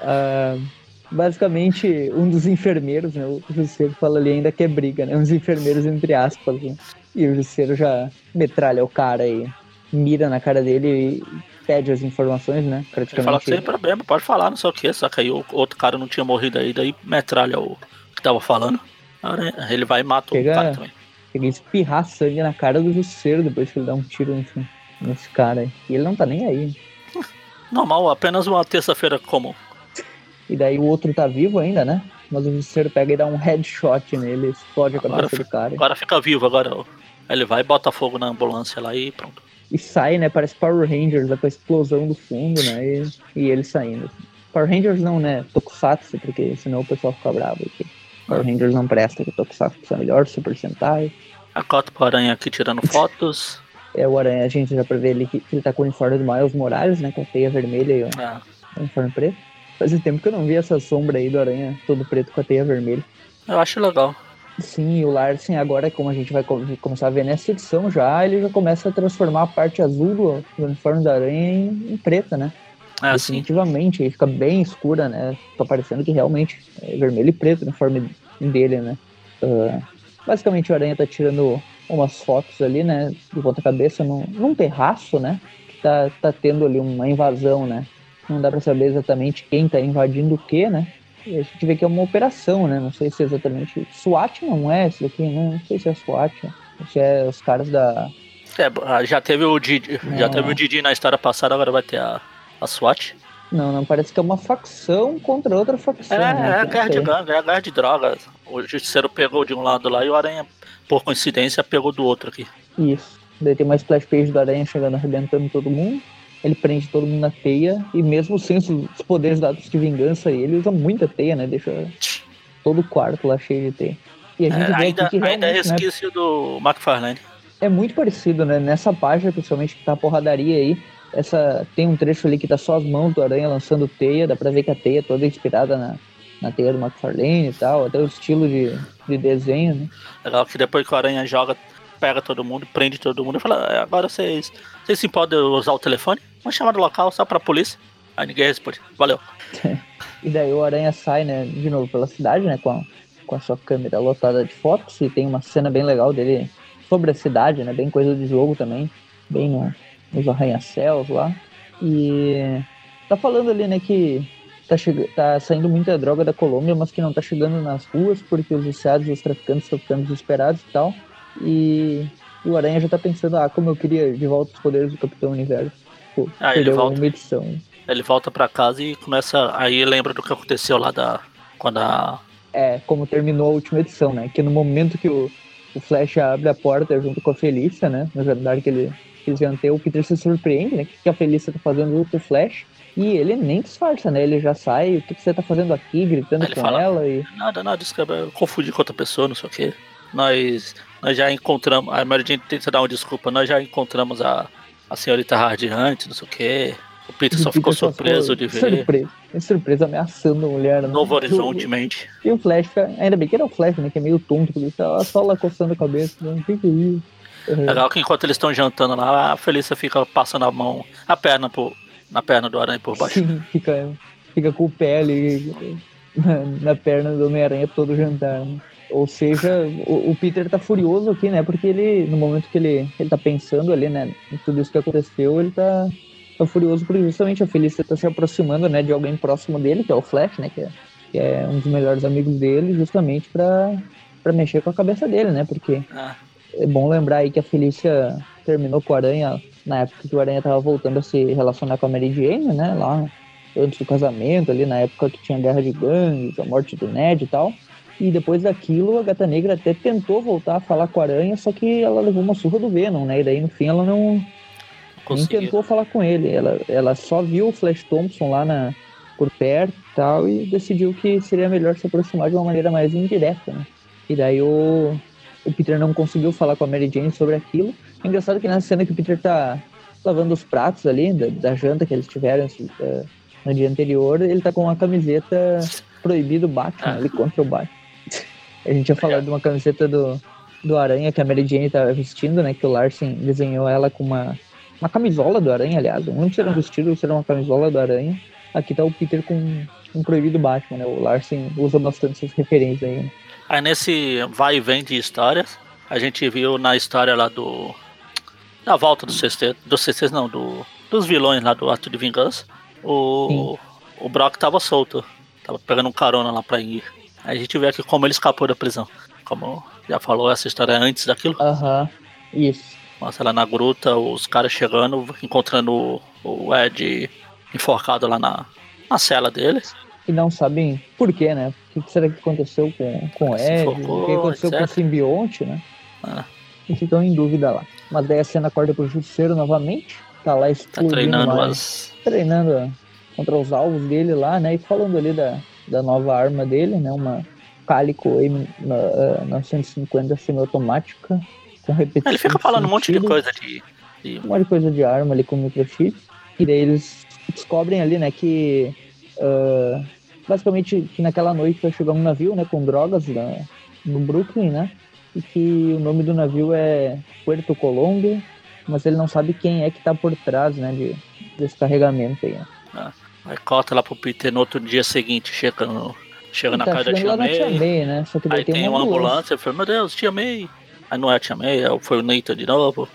B: uh, basicamente, um dos enfermeiros, né? O Jusceiro fala ali ainda que é briga, né? Uns enfermeiros entre aspas. Né? E o Jusceiro já metralha o cara e mira na cara dele e pede as informações, né?
A: Praticamente. Ele fala sem problema, pode falar, não sei o que, só que aí o outro cara não tinha morrido aí, daí metralha o que tava falando. Ele vai e mata Chega... o cara também.
B: Ele espirrar sangue na cara do Jusceiro depois que ele dá um tiro nesse, nesse cara aí. E ele não tá nem aí.
A: Normal, apenas uma terça-feira comum.
B: E daí o outro tá vivo ainda, né? Mas o Justiceiro pega e dá um headshot nele, explode a
A: Agora,
B: cabeça do cara.
A: agora fica vivo, agora. Ele vai, bota fogo na ambulância lá e pronto.
B: E sai, né? Parece Power Rangers, com a explosão do fundo, né? E, e ele saindo. Power Rangers não, né? Tokusatsu, porque senão o pessoal fica bravo aqui. Power Rangers não presta, que Tokusatsu é melhor, Super Sentai.
A: A cota pro aranha aqui tirando fotos.
B: É o Aranha, a gente já prevê ele que, que ele tá com o uniforme do Miles Morales, né? Com a teia vermelha e o
A: Ah,
B: uniforme preto. Fazia tempo que eu não vi essa sombra aí do Aranha todo preto com a teia vermelha.
A: eu acho legal.
B: Sim, e o Larsen agora, como a gente vai co- começar a ver nessa edição já, ele já começa a transformar a parte azul do, uniforme da aranha em, em preta, né?
A: Assim.
B: Definitivamente, aí fica bem escura, né? Tá parecendo que realmente é vermelho e preto o uniforme dele, né? Ah, basicamente o Aranha tá tirando umas fotos ali, né? De ponta cabeça num, num terraço, né? Que tá, tá tendo ali uma invasão, né? Não dá pra saber exatamente quem tá invadindo o que, né? E a gente vê que é uma operação, né? Não sei se é exatamente. SWAT não é esse daqui, né? Não sei se é SWAT. Se é os caras da.
A: É, ah, já teve o Didi, já
B: É.
A: teve o Didi na história passada, agora vai ter a, a SWAT.
B: Não, não, parece que é uma facção contra outra facção.
A: É,
B: né?
A: é a
B: Não
A: guerra de é a guerra de drogas. O Justiceiro pegou de um lado lá e o Aranha, por coincidência, pegou do outro aqui.
B: Isso. Daí tem uma splash page do Aranha chegando arrebentando todo mundo. Ele prende todo mundo na teia. E mesmo sem os poderes dados de vingança, ele usa muita teia, né? Deixa todo o quarto lá cheio de teia. E a gente
A: É, ainda,
B: que
A: ainda é
B: né,
A: resquício do McFarlane.
B: é muito parecido, né? Nessa página, principalmente que tá a porradaria aí. Essa, tem um trecho ali que tá só as mãos do Aranha lançando teia. Dá pra ver que a teia é toda inspirada na, na teia do McFarlane e tal. Até o estilo de, de desenho, né?
A: Legal que depois que o Aranha joga, pega todo mundo, prende todo mundo e fala: "É, agora vocês, vocês se podem usar o telefone? Vamos chamar do local só pra polícia. Aí ninguém responde. Valeu.
B: E daí o Aranha sai, né, de novo pela cidade, né, com a, com a sua câmera lotada de fotos. E tem uma cena bem legal dele sobre a cidade, né, bem coisa de jogo também, bem no, nos arranha-céus lá. E tá falando ali, né, que tá, tá saindo muita droga da Colômbia, mas que não tá chegando nas ruas porque os viciados e os traficantes estão ficando desesperados e tal. E, o Aranha já tá pensando, ah, como eu queria de volta os poderes do Capitão Universo. Pô,
A: Ah, ele volta.
B: uma edição.
A: Ele volta pra casa e começa. Aí lembra do que aconteceu lá da. Quando a.
B: é, como terminou a última edição, né? Que no momento que o, o Flash abre a porta junto com a Felícia, né? No jantar que, ele, que eles iam ter, o Peter se surpreende, né? O que a Felícia tá fazendo junto com o Flash? E ele nem disfarça, né? Ele já sai, o que, que você tá fazendo aqui? Gritando com
A: fala-
B: ela e...
A: Nada, nada, isso que eu confundi com outra pessoa, não sei o quê. Nós, nós já encontramos. A Mary tenta dar uma desculpa, nós já encontramos a, a senhorita Hardy antes, não sei o quê. O Peter só
B: o
A: ficou
B: Peter só
A: surpreso de ver.
B: Surpreso. Surpreso ameaçando a mulher, né?
A: Novo
B: o-
A: Horizonte mente.
B: E o Flash, ainda bem que era o Flash, né? Que é meio tonto, porque ele tá só lá coçando a cabeça. Né? O que que isso? É.
A: Legal que enquanto eles estão jantando lá, a Felícia fica passando a mão, a perna por, na perna do aranha por baixo.
B: Sim, fica, fica com o pé ali na, na perna do Homem-Aranha todo jantar. né? Ou seja, o, o Peter tá furioso aqui, né? Porque ele, no momento que ele, ele tá pensando ali, né? Em tudo isso que aconteceu, ele tá, tá furioso porque justamente a Felícia tá se aproximando, né? De alguém próximo dele, que é o Flash, né? Que é, que é um dos melhores amigos dele, justamente pra, pra mexer com a cabeça dele, né? Porque
A: Ah,
B: é bom lembrar aí que a Felícia terminou com o Aranha na época que o Aranha tava voltando a se relacionar com a Mary Jane, né? Lá antes do casamento, ali na época que tinha guerra de gangues, a morte do Ned e tal. E depois daquilo, a Gata Negra até tentou voltar a falar com a Aranha, só que ela levou uma surra do Venom, né? E daí no fim ela não,
A: consegui.
B: tentou falar com ele. Ela, ela só viu o Flash Thompson lá na, por perto e tal, e decidiu que seria melhor se aproximar de uma maneira mais indireta, né? E daí o, o Peter não conseguiu falar com a Mary Jane sobre aquilo. É engraçado que nessa cena que o Peter tá lavando os pratos ali, da, da janta que eles tiveram eh, no dia anterior, ele tá com uma camiseta proibido Batman,
A: Ah.
B: ali contra o Batman. A gente ia falar de uma camiseta do, do Aranha que a Mary Jane tá vestindo, né? Que o Larsen desenhou ela com uma, uma camisola do Aranha, aliás. Não será um vestido, ou será uma camisola do Aranha. Aqui tá o Peter com um proibido Batman, né? O Larsen usa bastante essas referências aí. né?
A: Aí nesse vai e vem de histórias, a gente viu na história lá do. Na volta do sexteto. Do sexteto não, do, dos vilões lá do Ato de Vingança. O, o Brock tava solto. Tava pegando um carona lá pra ir. Aí a gente vê aqui como ele escapou da prisão. Como já falou essa história antes daquilo.
B: Aham, isso.
A: Mostra lá na gruta, os caras chegando, encontrando o, Ed enforcado lá na, na cela dele.
B: E não sabem por quê, né? O que será que aconteceu com, com o Ed? o que aconteceu etc. com o simbionte, né? Ah. E ficam em dúvida lá. Mas daí a cena acorda pro Justiceiro novamente. Tá lá explodindo. Tá
A: treinando mais.
B: Treinando contra os alvos dele lá, né? E falando ali da, da nova arma dele, né? Uma Calico M950 uh, semiautomática com repetição.
A: Ele fica falando um monte de coisa de,
B: de, Um monte de coisa de arma ali com microchip. E daí eles descobrem ali, né, que uh, basicamente que naquela noite vai chegar um navio, né, com drogas na, no Brooklyn, né? E que o nome do navio é Puerto Colômbia, mas ele não sabe quem é que tá por trás, né, de, desse carregamento aí. Né?
A: Ah, aí cota lá pro Peter no outro dia seguinte, chega, no, chega na
B: tá
A: casa da Tia May.
B: Tia May né?
A: Aí tem,
B: tem
A: uma ambulância, ambulância fala, meu Deus, Tia May. Aí não é a Tia May, é foi o Nathan de novo.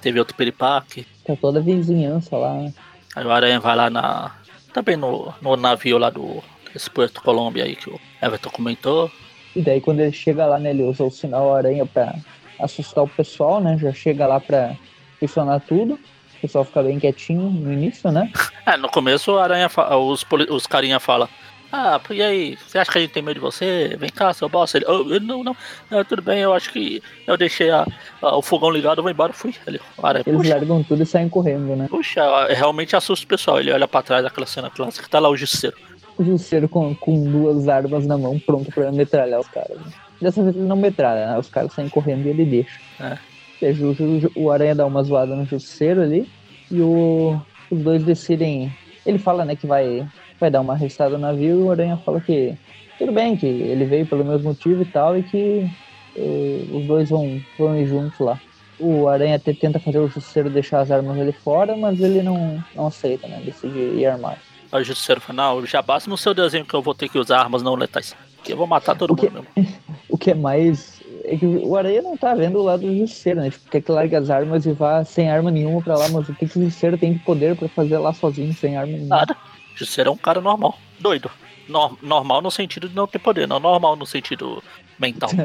A: Teve outro peripaque.
B: Tá toda a vizinhança lá, né?
A: Aí o Aranha vai lá na. Também no, no navio lá do esse Puerto Colômbia aí que o Everton comentou.
B: E daí quando ele chega lá, né, ele usa o sinal aranha pra assustar o pessoal, né? Já chega lá pra funcionar tudo. O pessoal fica bem quietinho no início, né?
A: É, no começo o aranha os, os carinha fala. Ah, e aí, você acha que a gente tem medo de você? Vem cá, seu boss. Ele, oh, não, não, não, tudo bem, eu acho que eu deixei a, a, o fogão ligado, eu vou embora, fui. Ele,
B: aranha, Eles puxa. largam tudo e saem correndo, né?
A: Puxa, realmente assusta o pessoal. Ele olha pra trás daquela cena clássica, tá lá o Justiceiro
B: o Justiceiro com, com duas armas na mão, pronto pra metralhar os caras. Né? Dessa vez ele não metralha, né? Os caras saem correndo e ele deixa. É. O, o Aranha dá uma zoada no Justiceiro ali e o, os dois decidem. Ele fala, né, que vai, vai dar uma arrestada no navio e o Aranha fala que tudo bem, que ele veio pelo mesmo motivo e tal, e que uh, os dois vão, vão ir juntos lá. O Aranha até tenta fazer o Justiceiro deixar as armas ali fora, mas ele não, não aceita, né? Decide ir armar.
A: Aí o justiceiro fala, não, já basta no seu desenho que eu vou ter que usar armas não letais. Que eu vou matar todo
B: o que,
A: mundo mesmo.
B: O que é mais. É que o Aranha não tá vendo o lado do justiceiro, né? Tipo, quer que largue as armas e vá sem arma nenhuma pra lá, mas o que, que o justiceiro tem de poder pra fazer lá sozinho, sem arma nenhuma?
A: Nada. O justiceiro é um cara normal. Doido. No, normal no sentido de não ter poder, não normal no sentido mental.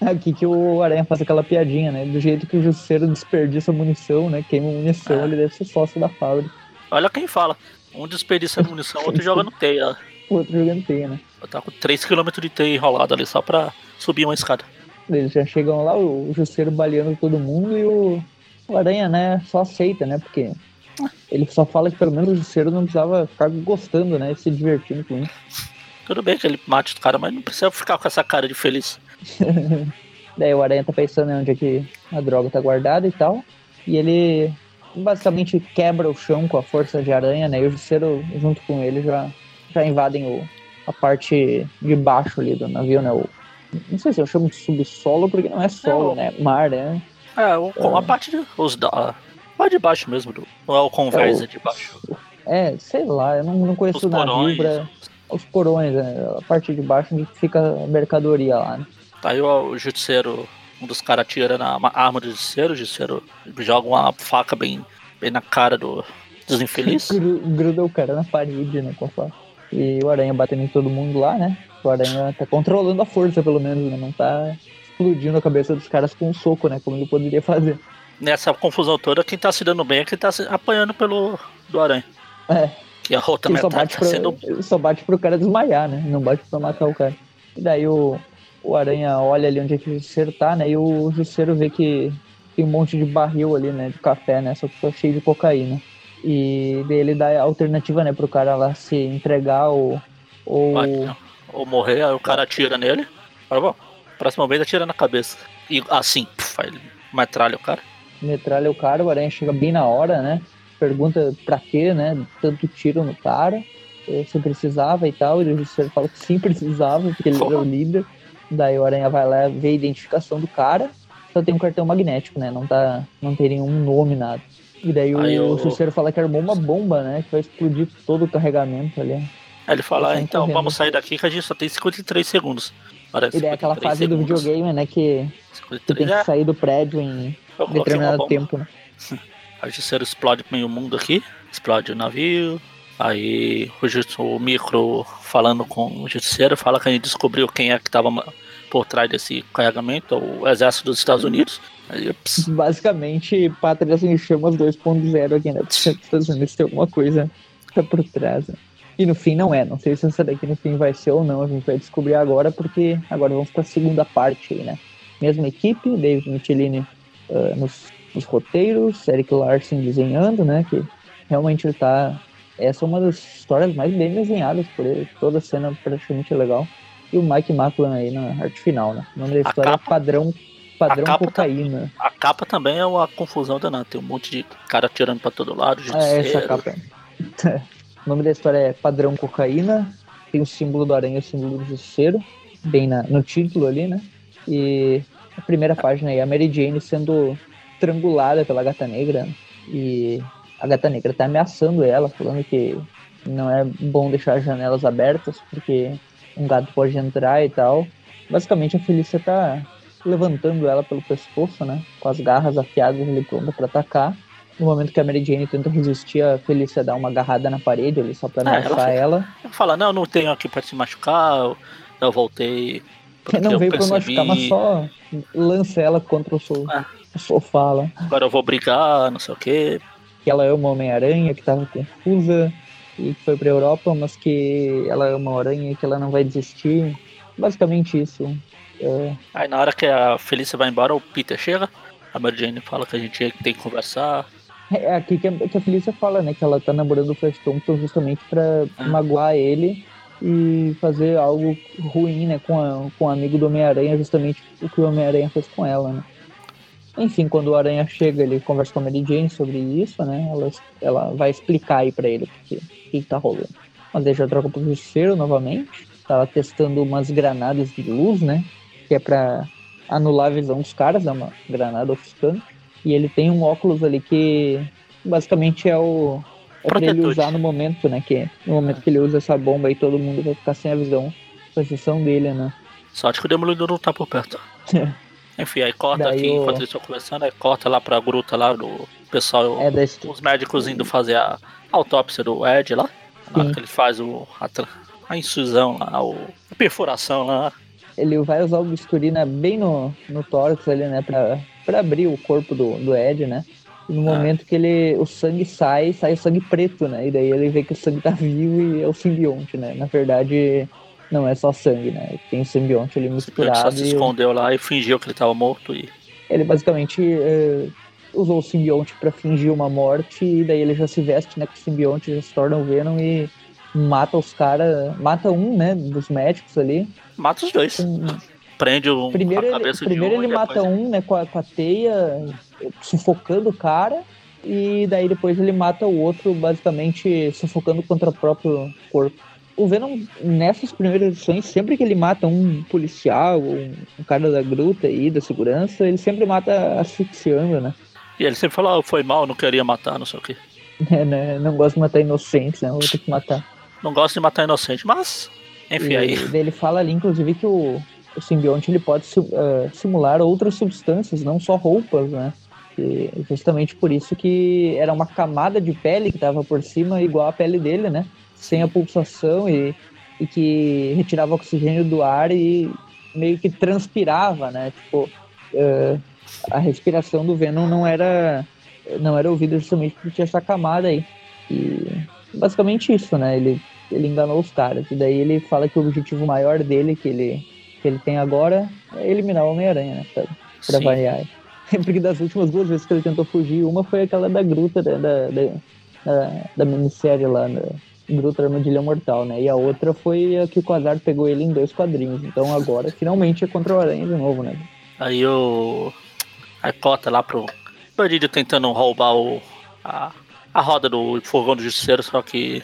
B: É. Aqui que o Aranha faz aquela piadinha, né? Do jeito que o Justiceiro desperdiça munição, né? Queima munição, é. ele deve ser sócio da fábrica.
A: Olha quem fala. Um desperdiça munição, outro joga no teia.
B: O outro joga no teia, né?
A: Eu tava com 3km de teia enrolado ali só pra subir uma escada.
B: Eles já chegam lá, o Justiceiro baleando todo mundo e o, o Aranha, né, só aceita, né? Porque ele só fala que pelo menos o Justiceiro não precisava ficar gostando, né? Se divertindo com isso.
A: Tudo bem que ele mate os caras, mas não precisa ficar com essa cara de feliz.
B: Daí o Aranha tá pensando onde é que a droga tá guardada e tal. E ele basicamente quebra o chão com a força de aranha, né? E o Justiceiro, junto com ele, já, já invadem o, a parte de baixo ali do navio, né? O, não sei se eu chamo de subsolo, porque não é solo, é, né? Mar, né?
A: É, o, é. a parte de, os, da, a de baixo mesmo, do, não é o conversa é, de baixo.
B: É, sei lá, eu não, não conheço os porões. pra... Os porões, né? A parte de baixo onde fica a mercadoria lá, né?
A: Aí o, o um dos caras tira na arma do Justiceiro, o Justiceiro joga uma faca bem, bem na cara do, dos infelizes.
B: Gruda o cara na parede, né, com a faca. E o Aranha batendo em todo mundo lá, né? O Aranha tá controlando a força, pelo menos, né? Não tá explodindo a cabeça dos caras com um soco, né? Como ele poderia fazer.
A: Nessa confusão toda, quem tá se dando bem é quem tá apanhando pelo do Aranha.
B: É.
A: E a outra
B: ele bate, tá pro, sendo... ele só bate pro cara desmaiar, né? Não bate pra matar o cara. E daí o, o Aranha olha ali onde é que o Justiceiro tá, né? E o Justiceiro vê que tem um monte de barril ali, né? De café, né? Só que tá cheio de cocaína. E ele dá a alternativa, né? Pro cara lá se entregar ou... Ou,
A: ou morrer, aí o cara atira nele. Fala, bom, próxima vez atira na cabeça. E assim, puf, ele metralha o cara.
B: Metralha o cara, o Aranha chega bem na hora, né? Pergunta pra quê, né? Tanto tiro no cara. Eh, se precisava e tal. E o Justiceiro fala que sim precisava, porque ele era o líder. Daí o Aranha vai lá ver a identificação do cara, só tem um cartão magnético, né? Não, tá, não tem nenhum nome, nada. E daí o, o fala que armou uma bomba, né? Que vai explodir todo o carregamento ali.
A: Aí ele fala, ah, então correndo. vamos sair daqui que a gente só tem 53 segundos.
B: Parece e daí aquela fase segundos. do videogame, né? Que 53, você tem que é. sair do prédio em determinado tempo, né?
A: Aí o Justiceiro explode meio mundo aqui, explode o navio, Aí o, o micro falando com o justiceiro fala que a gente descobriu quem é que estava por trás desse carregamento, o exército dos Estados Unidos.
B: Basicamente, Pátria em Chamas 2.0 aqui, né? Estados Unidos tem alguma coisa. tá por trás. Né? E no fim não é. Não sei se essa daqui no fim vai ser ou não. A gente vai descobrir agora, porque agora vamos para a segunda parte aí, né? Mesma equipe, David Michelini uh, nos, nos, roteiros, Eric Larson desenhando, né? Que realmente ele tá. Essa é uma das histórias mais bem desenhadas por ele. Toda a cena praticamente é legal. E o Mike Maclan aí na arte final, né? O nome da história é capa, é padrão, padrão a cocaína.
A: Tá, a capa também é uma confusão danada. Tem um monte de cara tirando pra todo lado.
B: É, essa capa. O nome da história é Padrão Cocaína. Tem o símbolo do aranha e o símbolo do justiceiro, bem na, no título ali, né? E a primeira página aí, a Mary Jane sendo estrangulada pela gata negra. E a gata negra tá ameaçando ela, falando que não é bom deixar as janelas abertas, porque um gato pode entrar e tal. Basicamente a Felícia tá levantando ela pelo pescoço, né? Com as garras afiadas ali pronta para atacar. No momento que a Mary Jane tenta resistir, a Felícia dá uma agarrada na parede ali só pra é, ameaçar é, ela.
A: Ela fala, não, não tenho aqui pra se machucar, eu voltei.
B: Não veio pra machucar, mas só lança ela contra o, so é. o sofá lá.
A: Agora eu vou brigar, não sei o quê.
B: Que ela é uma Homem-Aranha que tava confusa e que foi pra Europa, mas que ela é uma aranha e que ela não vai desistir. Basicamente isso.
A: É... Aí na hora que a Felícia vai embora, o Peter chega. A Mary Jane fala que a gente tem que conversar.
B: É aqui que a, que a Felícia fala, né? Que ela tá namorando o Flash Thompson justamente pra ah. magoar ele e fazer algo ruim, né? Com, a, com o amigo do Homem-Aranha, justamente o que o Homem-Aranha fez com ela, né? Enfim, quando o Aranha chega, ele conversa com a Mary Jane sobre isso, né? Ela, ela vai explicar aí pra ele o que, que tá rolando. Mas ele já troca pro Justiceiro novamente. Tava testando umas granadas de luz, né? Que é pra anular a visão dos caras, é uma granada ofuscante. E ele tem um óculos ali que basicamente é o. É pra ele usar no momento, né? Que no momento que ele usa essa bomba aí todo mundo vai ficar sem a visão, com exceção dele, né?
A: Sorte que o Demolidor não tá por perto. Enfim, aí corta Daí aqui, o... enquanto eles estão conversando, aí corta lá pra gruta lá do pessoal, é desse... os médicos indo fazer a autópsia do Ed lá. Lá que ele faz o, a, a incisão lá, a perfuração lá
B: ele vai usar o bisturi né, bem no, no tórax ali, né, pra, pra abrir o corpo do, do Ed, né? E no ah. momento que ele, o sangue sai, sai o sangue preto, né? E daí ele vê que o sangue tá vivo e é o simbionte, né? Na verdade, não é só sangue, né? Tem o simbionte ali misturado. Ele só
A: se escondeu lá e fingiu que ele tava morto e...
B: Ele basicamente uh, usou o simbionte para fingir uma morte e daí ele já se veste, né? Com o simbionte, já se torna o Venom e mata os caras, mata um, né, dos médicos ali.
A: Mata os dois. Um, Prende um,
B: primeiro a cabeça ele, Primeiro um, ele mata um, né, com a, com a teia, sufocando o cara, e daí depois ele mata o outro, basicamente sufocando contra o próprio corpo. O Venom, nessas primeiras edições, sempre que ele mata um policial, um, um cara da gruta aí, da segurança, ele sempre mata asfixiando, né?
A: E ele sempre fala, oh, foi mal, não queria matar, não sei o quê.
B: É, né? Não gosto de matar inocentes, né? Vou ter que matar
A: não gosto de matar inocente, mas. Enfim, e, aí.
B: Ele fala ali, inclusive, que o, o simbionte ele pode uh, simular outras substâncias, não só roupas, né? E justamente por isso que era uma camada de pele que estava por cima, igual a pele dele, né? Sem a pulsação e, e que retirava oxigênio do ar e meio que transpirava, né? Tipo, uh, a respiração do Venom não era não era ouvida justamente porque tinha essa camada aí. E basicamente isso, né? Ele ele enganou os caras. E daí ele fala que o objetivo maior dele, que ele, que ele tem agora, é eliminar o Homem-Aranha, né? Pra, pra variar. Porque das últimas duas vezes que ele tentou fugir, uma foi aquela da gruta né, da, da, da, da minissérie lá, da Gruta Armadilha Mortal, né? E a outra foi a que o Quasar pegou ele em dois quadrinhos. Então agora, finalmente, é contra o Aranha de novo, né?
A: Aí o. A cota lá pro bandido tentando roubar o. A, a roda do fogão do justiceiro, só que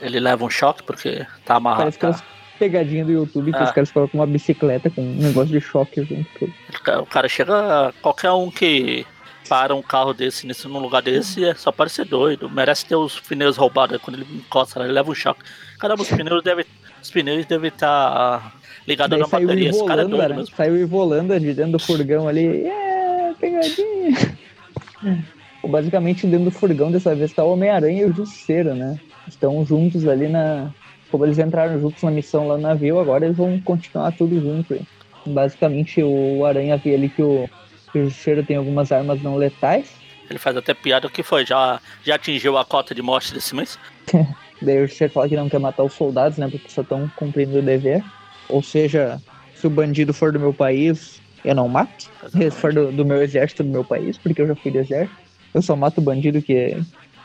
A: ele leva um choque porque tá amarrado.
B: Parece aquelas pegadinhas do YouTube que ah. os caras colocam uma bicicleta com um negócio de choque junto.
A: O cara chega. Qualquer um que para um carro desse nesse, num lugar desse é só parecer doido. Merece ter os pneus roubados. Quando ele encosta, ele leva um choque. Caramba, os pneus devem. Os pneus devem estar tá ligados na bateria. Esse cara é doido
B: mesmo. Saiu evolando de dentro do furgão ali. Yeah, pegadinha! Basicamente, dentro do furgão dessa vez tá o Homem-Aranha e o Justiceiro, né? estão juntos ali na. Como eles entraram juntos na missão lá no navio, agora eles vão continuar tudo junto. Basicamente, o Aranha vê ali que o, que o Justiceiro tem algumas armas não letais.
A: Ele faz até piada que foi, já, já atingiu a cota de morte desse mês.
B: Daí você fala que não quer matar os soldados, né? Porque só estão cumprindo o dever. Ou seja, se o bandido for do meu país, eu não mato. Se for do, do meu exército do meu país, porque eu já fui do exército. Eu só mato o bandido que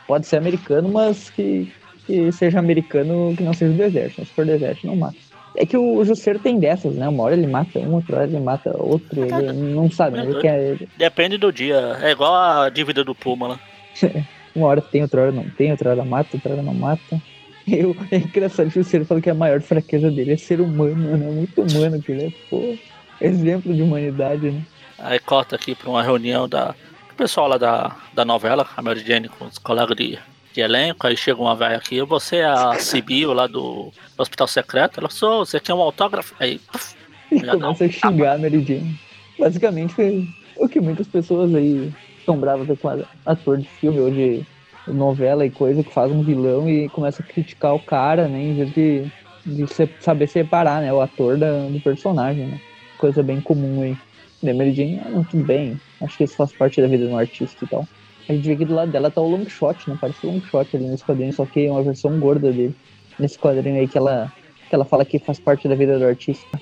B: pode ser americano, mas que, que seja americano que não seja do exército. Se for do exército, não mata. É que o Jusceiro tem dessas, né? Uma hora ele mata um, outra hora ele mata outro. Ele não sabe, né? Ele quer...
A: Depende do dia. É igual a dívida do Puma lá.
B: Uma hora tem, outra hora não tem, outra hora mata, outra hora não mata. Eu, é engraçado que o Jusceiro falou que a maior fraqueza dele é ser humano, né? Muito humano que ele é, pô. Exemplo de humanidade, né?
A: Aí corta aqui pra uma reunião da. O pessoal lá da, da novela, a Mary Jane com os colegas de, de elenco, aí chega uma velha aqui, você é a Sibyl lá do, Hospital Secreto, ela sou, você quer um autógrafo? Aí, puf,
B: começa a xingar a Mary Jane. Basicamente foi o que muitas pessoas aí estão bravas com ator de filme ou de novela e coisa que faz um vilão e começa a criticar o cara, né? Em vez de, de saber separar, né? O ator da, do personagem, né? Coisa bem comum aí. The Mary Jane, ah, não, tudo bem. Acho que isso faz parte da vida de um artista e tal. A gente vê que do lado dela tá o long shot, né? Parece o long shot ali nesse quadrinho, só que é uma versão gorda dele. Nesse quadrinho aí que ela, que ela fala que faz parte da vida do artista.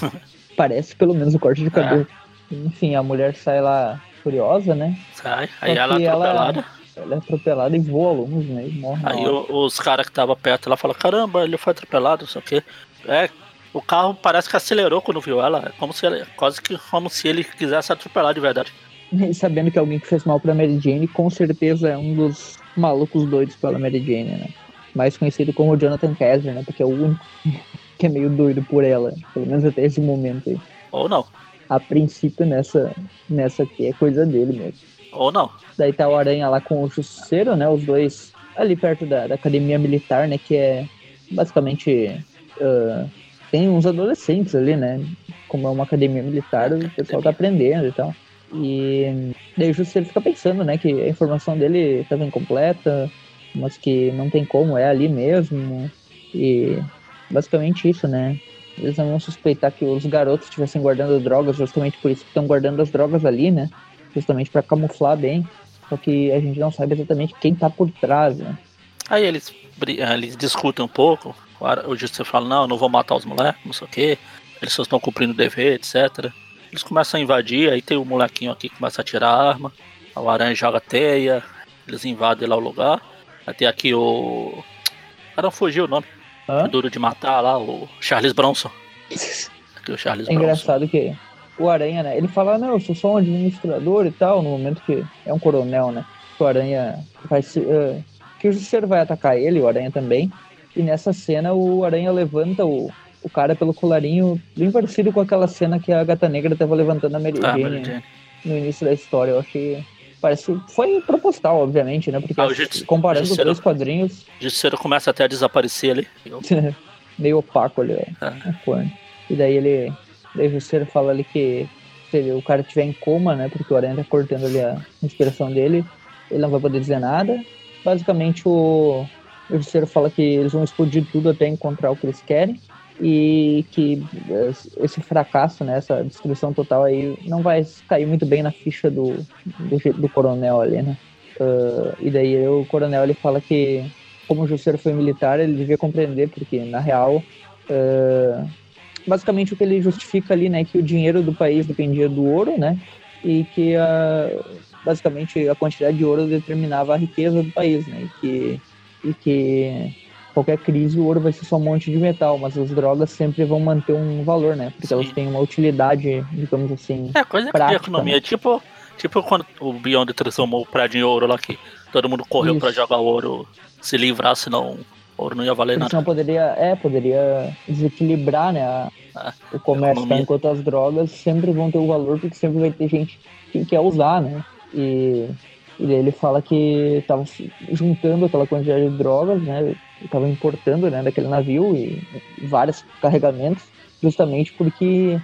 B: Parece pelo menos o corte de cabelo. É. Enfim, a mulher sai lá furiosa, né?
A: Sai, aí ela é atropelada.
B: Ela, ela é atropelada e voa alunos, né? E morre
A: aí o, os caras que estavam perto lá falam, caramba, ele foi atropelado, não sei o quê. É, o carro parece que acelerou quando viu ela. É como se ele, quase que como se ele quisesse atropelar de verdade.
B: Sabendo que alguém que fez mal pra Mary Jane, com certeza é um dos malucos doidos pela Mary Jane, né? Mais conhecido como Jonathan Kessler, né? Porque é o único que é meio doido por ela. Pelo menos até esse momento aí.
A: Ou não.
B: A princípio, nessa, nessa aqui é coisa dele mesmo.
A: Ou não.
B: Daí tá o Aranha lá com o Justiceiro, né? Os dois ali perto da, da academia militar, né? Que é basicamente. Uh, tem uns adolescentes ali, né? Como é uma academia militar, o pessoal tá aprendendo e tal. E daí o Justiceiro fica pensando, né? Que a informação dele estava incompleta, mas que não tem como, é ali mesmo. E basicamente isso, né? Eles não vão suspeitar que os garotos estivessem guardando drogas, justamente por isso que estão guardando as drogas ali, né? Justamente para camuflar bem. Só que a gente não sabe exatamente quem tá por trás, né?
A: Aí eles, eles discutem um pouco. O justiça fala, não, não vou matar os moleques, não sei o quê. Eles só estão cumprindo o dever, etc. Eles começam a invadir, aí tem o molequinho aqui que começa a tirar a arma. O aranha joga teia. Eles invadem lá o lugar. Tem aqui o. Cara, fugiu o nome. Hã? Duro de matar lá, o Charles Bronson.
B: Aqui o Charles é Bronson. engraçado que o Aranha, né? Ele fala, não, eu sou só um administrador e tal, no momento que é um coronel, né? O Aranha vai se. Uh, que o Justiceiro vai atacar ele, o Aranha também. E nessa cena o Aranha levanta o, o cara pelo colarinho, bem parecido com aquela cena que a Gata Negra tava levantando a Mary ah, Jane, né? no início da história. Eu achei. Parece. Foi proposital, obviamente, né? Porque ah, comparando os dois quadrinhos.
A: O Justiceiro começa até a desaparecer ali.
B: Meio opaco ali, ah. E daí ele Daí o Justiceiro fala ali que se o cara estiver em coma, né? Porque o Aranha tá cortando ali a inspiração dele, ele não vai poder dizer nada. Basicamente o, o Justiceiro fala que eles vão explodir tudo até encontrar o que eles querem. E que esse fracasso, né, essa destruição total aí, não vai cair muito bem na ficha do, do, do coronel ali, né? Uh, e daí o coronel ele fala que, como o Justiceiro foi militar, ele devia compreender, porque na real. Uh, basicamente o que ele justifica ali, né, que o dinheiro do país dependia do ouro, né, e que a, basicamente a quantidade de ouro determinava a riqueza do país, né, e que, e que qualquer crise o ouro vai ser só um monte de metal, mas as drogas sempre vão manter um valor, né, porque Sim. elas têm uma utilidade, digamos assim,
A: É, coisa prática, de economia, né? tipo, tipo quando o Beyond transformou o prédio em ouro lá que todo mundo correu para jogar o ouro, se livrar, senão Ouro não ia valer nada.
B: Senão poderia, é, poderia desequilibrar, né, a, ah, o comércio, tá? enquanto as drogas sempre vão ter o valor, porque sempre vai ter gente que quer usar, né? E, e ele fala que estava juntando aquela quantidade de drogas, né? Estava importando, né, daquele navio e vários carregamentos, justamente porque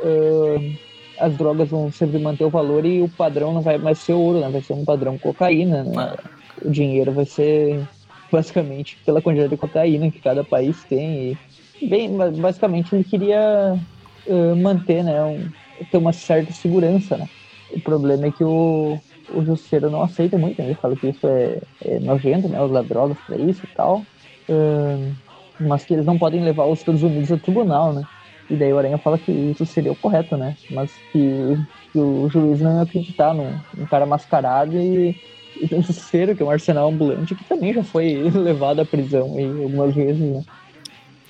B: uh, as drogas vão sempre manter o valor e o padrão não vai mais ser ouro, né? Vai ser um padrão cocaína, né? O dinheiro vai ser basicamente pela quantidade de cocaína que cada país tem. E, bem, basicamente ele queria uh, manter, né, um, ter uma certa segurança, né? O problema é que o, o Justiceiro não aceita muito, né? ele fala que isso é, é nojento, né? Usar drogas pra isso e tal. Uh, mas que eles não podem levar os Estados Unidos a tribunal, né? E daí o Aranha fala que isso seria o correto, né? Mas que, que o juiz não ia acreditar num, num cara mascarado e, e tem um Justiceiro, que é um arsenal ambulante, que também já foi levado à prisão aí algumas vezes, né?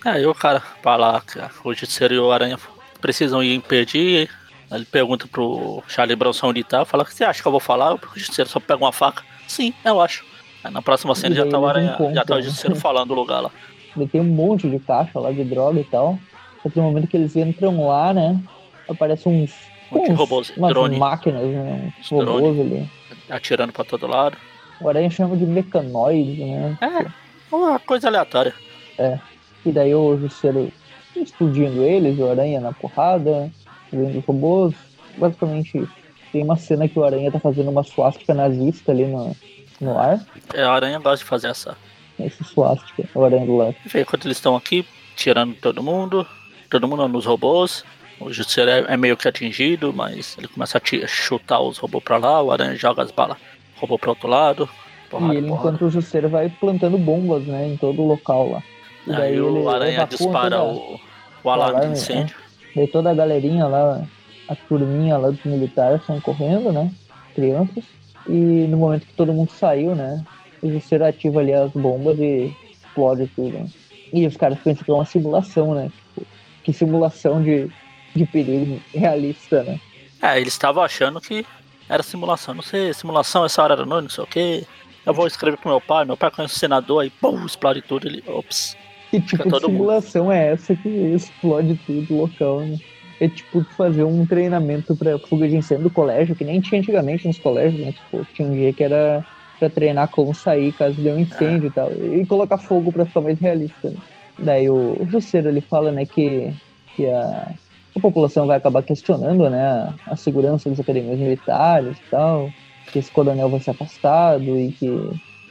A: É, e o cara fala que o Justiceiro e o Aranha precisam ir impedir. Ele pergunta pro Charlie Bronson onde tá, fala que você acha que eu vou falar? O Justiceiro só pega uma faca. Sim, eu acho. Aí na próxima cena já tá, o Aranha, já tá o Justiceiro né? falando do lugar lá.
B: Ele tem um monte de caixa lá de droga e tal. Só que no momento que eles entram lá, né? Aparece uns.
A: uns robôs,
B: umas
A: drone.
B: máquinas, né? Uns robôs drone, ali.
A: Atirando pra todo lado.
B: O Aranha chama de mecanoide, né?
A: É, uma coisa aleatória.
B: É. E daí o Justiceiro explodindo eles, o Aranha na porrada, vendo os robôs. Basicamente, tem uma cena que o Aranha tá fazendo uma suástica nazista ali no, no ar.
A: É, o Aranha gosta de fazer essa.
B: Esse suástica, o Aranha do lado.
A: Enquanto eles estão aqui, tirando todo mundo, todo mundo nos robôs. O Justiceiro é, é, meio que atingido, mas ele começa a chutar os robôs pra lá, o Aranha joga as balas, robô pro outro lado.
B: Porrada, e ele, porrada. enquanto o Justiceiro vai plantando bombas, né, em todo o local lá.
A: E daí Aí o Aranha dispara o, o alarme de incêndio.
B: Né? Daí toda a galerinha lá, a turminha lá dos militares estão correndo, né? Crianças. E no momento que todo mundo saiu, né? O Justiceiro ativa ali as bombas e explode tudo. Né? E os caras pensam que é uma simulação, né? Tipo, que simulação de, de perigo realista, né?
A: É, eles estavam achando que era simulação. Não sei, simulação, essa hora era noite, não sei o quê. Eu vou escrever pro meu pai, meu pai conhece o senador, aí pum, explode tudo. Ele, ops.
B: Que tipo de simulação mundo. é essa que explode tudo local, né? É tipo fazer um treinamento pra fuga de incêndio do colégio, que nem tinha antigamente nos colégios, né? Tipo, tinha um dia que era pra treinar como sair caso dê um incêndio e tal. E colocar fogo pra ficar mais realista. Né? Daí o, o ele fala, né, que, que a, a população vai acabar questionando, né, a, a segurança das academias militares e tal, que esse coronel vai ser afastado e que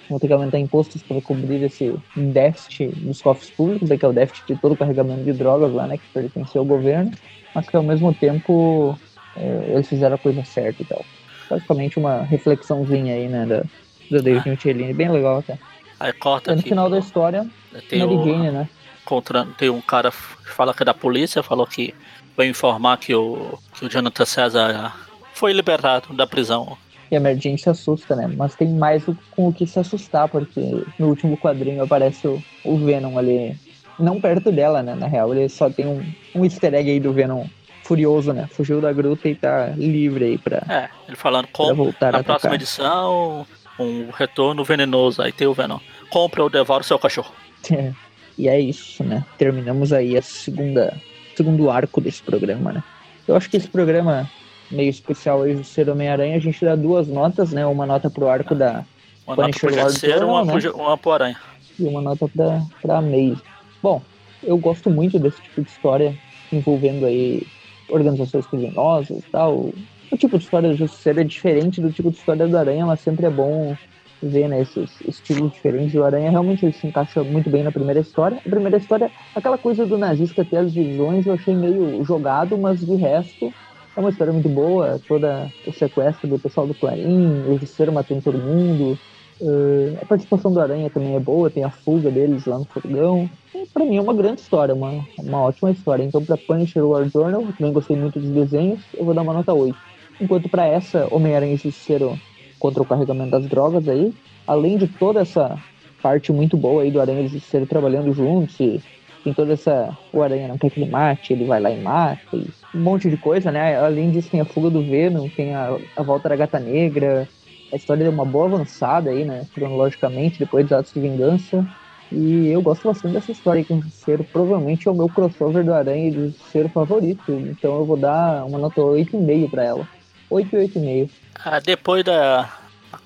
B: vão ter que aumentar impostos para cobrir esse déficit dos cofres públicos, que é o déficit de todo o carregamento de drogas lá, né, que pertenceu ao governo, mas que ao mesmo tempo é, eles fizeram a coisa certa e tal. Basicamente uma reflexãozinha aí, né, da, da David ah. Michelini, bem legal até.
A: Aí corta
B: e no final da história, tem Mary o, Jane, né?
A: Contra, tem um cara que fala que é da polícia, falou que vai informar que o, que o Jonathan César foi liberado da prisão
B: e a Mary Jane se assusta, né? Mas tem mais com o que se assustar, porque no último quadrinho aparece o, o Venom ali, não perto dela, né? Na real, ele só tem um, um easter egg aí do Venom furioso, né? Fugiu da gruta e tá livre aí pra.
A: É, ele falando com voltar na próxima edição, um retorno venenoso. Aí tem o Venom. Compra ou devora o seu cachorro.
B: É. E é isso, né? Terminamos aí a segunda segundo arco desse programa, né? Eu acho que esse programa meio especial aí do Ser Homem-Aranha, a gente dá duas notas, né? Uma nota pro arco da
A: uma Punisher nota pro Ser, uma, né? uma pro Aranha.
B: E uma nota pra, pra Maze. Bom, eu gosto muito desse tipo de história envolvendo aí organizações criminosas e tal. O tipo de história do Justiceiro é diferente do tipo de história do Aranha, mas sempre é bom ver né, esses estilos diferentes. O Aranha realmente se encaixa muito bem na primeira história. A primeira história, aquela coisa do nazista ter as visões, eu achei meio jogado, mas de resto é uma história muito boa, toda o sequestro do pessoal do Clarim, o Justiceiro matando todo mundo. Uh, a participação do Aranha também é boa, tem a fuga deles lá no furgão. Para mim é uma grande história, uma, uma ótima história. Então, para Punisher War Journal, também gostei muito dos desenhos, eu vou dar uma nota 8. Enquanto para essa, Homem-Aranha e Justiceiro contra o carregamento das drogas aí, além de toda essa parte muito boa aí do Aranha e Justiceiro trabalhando juntos e tem toda essa. O Aranha não quer que ele mate, ele vai lá e mata. E um monte de coisa, né? Além disso, tem a fuga do Venom, tem a, a volta da Gata Negra. A história deu uma boa avançada aí, né? Cronologicamente, depois dos Atos de Vingança. E eu gosto bastante dessa história aí com o Justiceiro. Provavelmente é o meu crossover do Aranha e do Justiceiro favorito. Então eu vou dar uma nota 8,5 para ela. 8 e 8,5.
A: Ah, depois da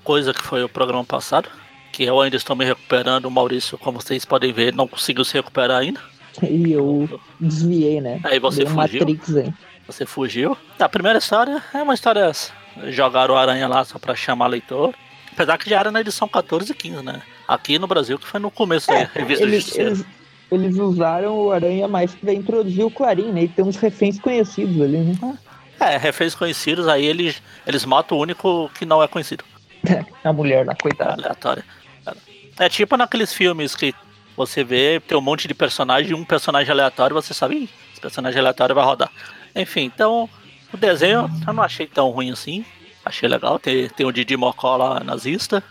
A: coisa que foi o programa passado, que eu ainda estou me recuperando, o Maurício, como vocês podem ver, não conseguiu se recuperar ainda.
B: E eu desviei, né?
A: Aí você Deu fugiu. Matrix aí. Você fugiu. A primeira história é uma história. Jogaram o Aranha lá só pra chamar leitor. Apesar que já era na edição 14 e 15, né? Aqui no Brasil, que foi no começo é, da revista
B: eles, eles, eles, usaram o Aranha mais pra introduzir o Clarim, né? E tem uns reféns conhecidos ali, né?
A: É, reféns conhecidos, aí eles, eles matam o único que não é conhecido.
B: a mulher lá, coitada.
A: Aleatória. É tipo naqueles filmes que você vê, tem um monte de personagem e um personagem aleatório, você sabe, esse personagem aleatório vai rodar. Enfim, então, o desenho eu não achei tão ruim assim. Achei legal, tem, tem o Didi Mocó lá nazista.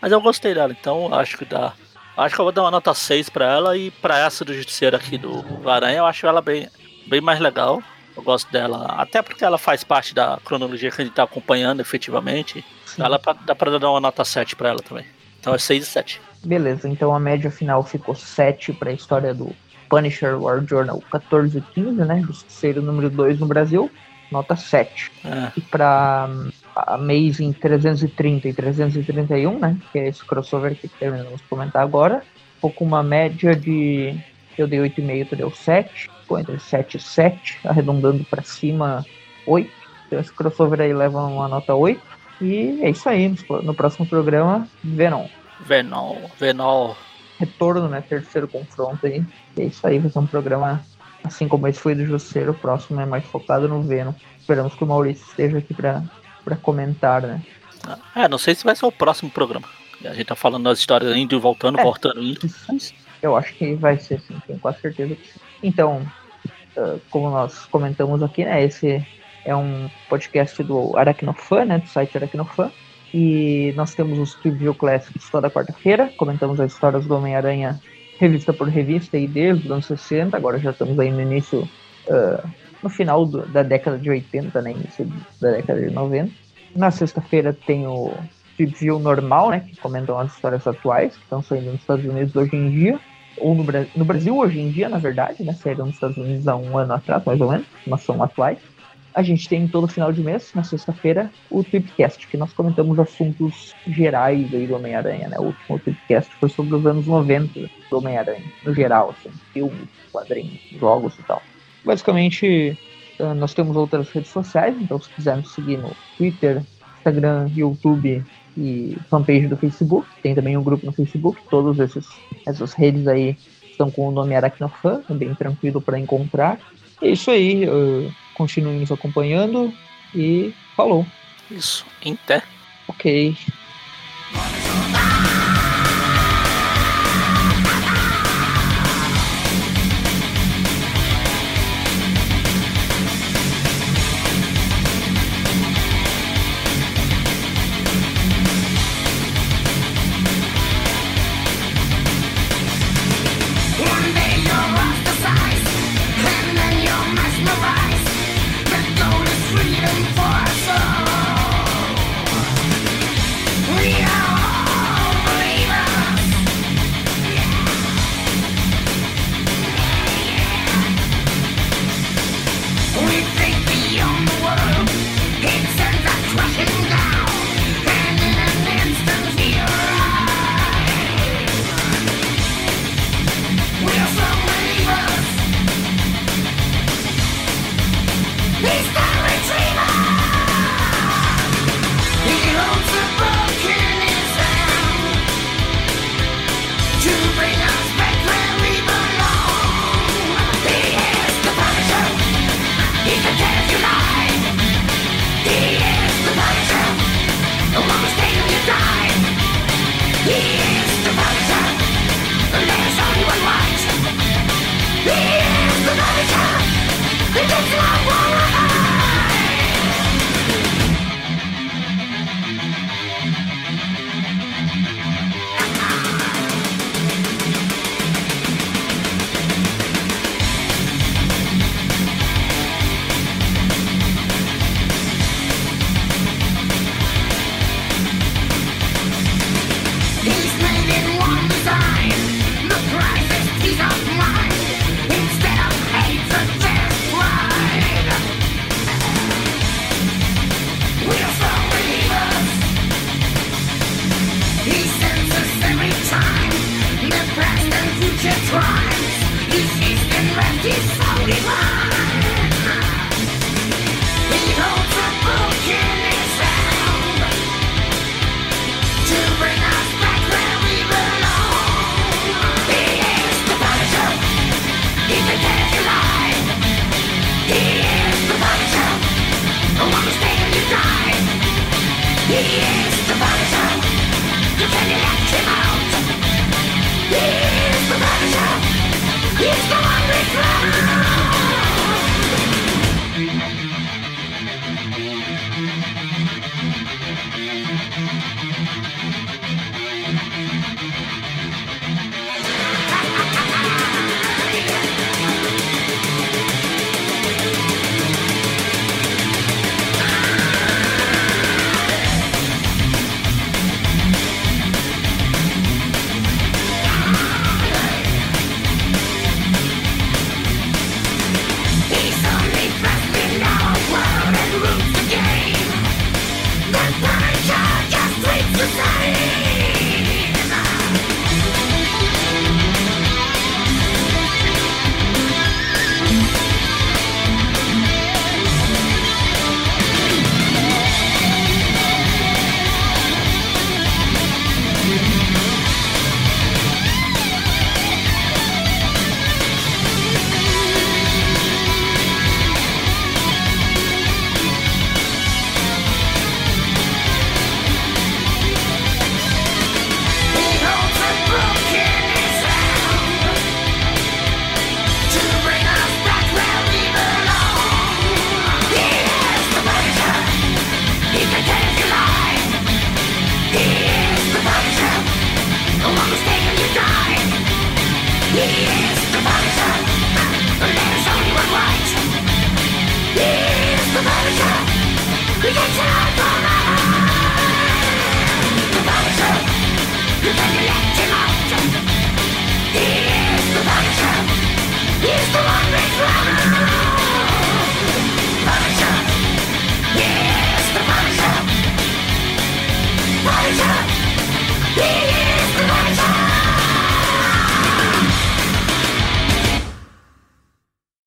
A: Mas eu gostei dela, então acho que dá. Acho que eu vou dar uma nota 6 pra ela e pra essa do Justiceiro aqui do Aranha, eu acho ela bem, bem mais legal. Eu gosto dela, até porque ela faz parte da cronologia que a gente tá acompanhando efetivamente. Ela dá pra dar uma nota 7 pra ela também. Então é 6 e 7.
B: Beleza, então a média final ficou 7 para a história do Punisher War Journal 14 e 15, né? Justiceiro número 2 no Brasil, nota 7. É. E para Amazing 330 e 331, né? Que é esse crossover que terminamos de comentar agora. Ficou com uma média de. Eu dei 8,5, tu deu 7. Ficou entre 7 e 7, arredondando para cima 8. Então esse crossover aí leva uma nota 8. E é isso aí. No próximo programa, Venom.
A: Venom. Venom.
B: Retorno, né? Terceiro confronto aí. E é isso aí. Vai ser um programa assim como esse foi do Jusceiro. O próximo é mais focado no Venom. Esperamos que o Maurício esteja aqui para comentar, né?
A: É, não sei se vai ser o próximo programa. A gente tá falando das histórias indo e voltando, é, voltando indo. Mas...
B: Eu acho que vai ser sim, tenho quase certeza que sim. Então, uh, como nós comentamos aqui, né? Esse é um podcast do Aracnofan, né, do site Aracnofan. E nós temos os Preview Classics toda quarta-feira. Comentamos as histórias do Homem-Aranha revista por revista e desde os anos 60. Agora já estamos aí no início, uh, no final do, da década de 80, né, início da década de 90. Na sexta-feira tem o Preview normal, né, que comentam as histórias atuais que estão saindo nos Estados Unidos hoje em dia ou no, no, Brasil hoje em dia, na verdade, né? Saíram nos Estados Unidos há um ano atrás, mais ou menos, mas são atuais a gente tem todo final de mês, na sexta-feira, o Tripcast, que nós comentamos assuntos gerais aí do Homem-Aranha, né? O último Tripcast foi sobre os anos 90 do Homem-Aranha, no geral, assim, filmes, quadrinhos, jogos e tal. Basicamente, eh, nós temos outras redes sociais, então se quiser nos seguir no Twitter, Instagram, YouTube e fanpage do Facebook, tem também um grupo no Facebook, todas essas redes aí estão com o nome Aracnofan, é bem tranquilo para encontrar. É isso aí. Uh, Continue nos acompanhando e falou.
A: Isso, até.
B: Ok.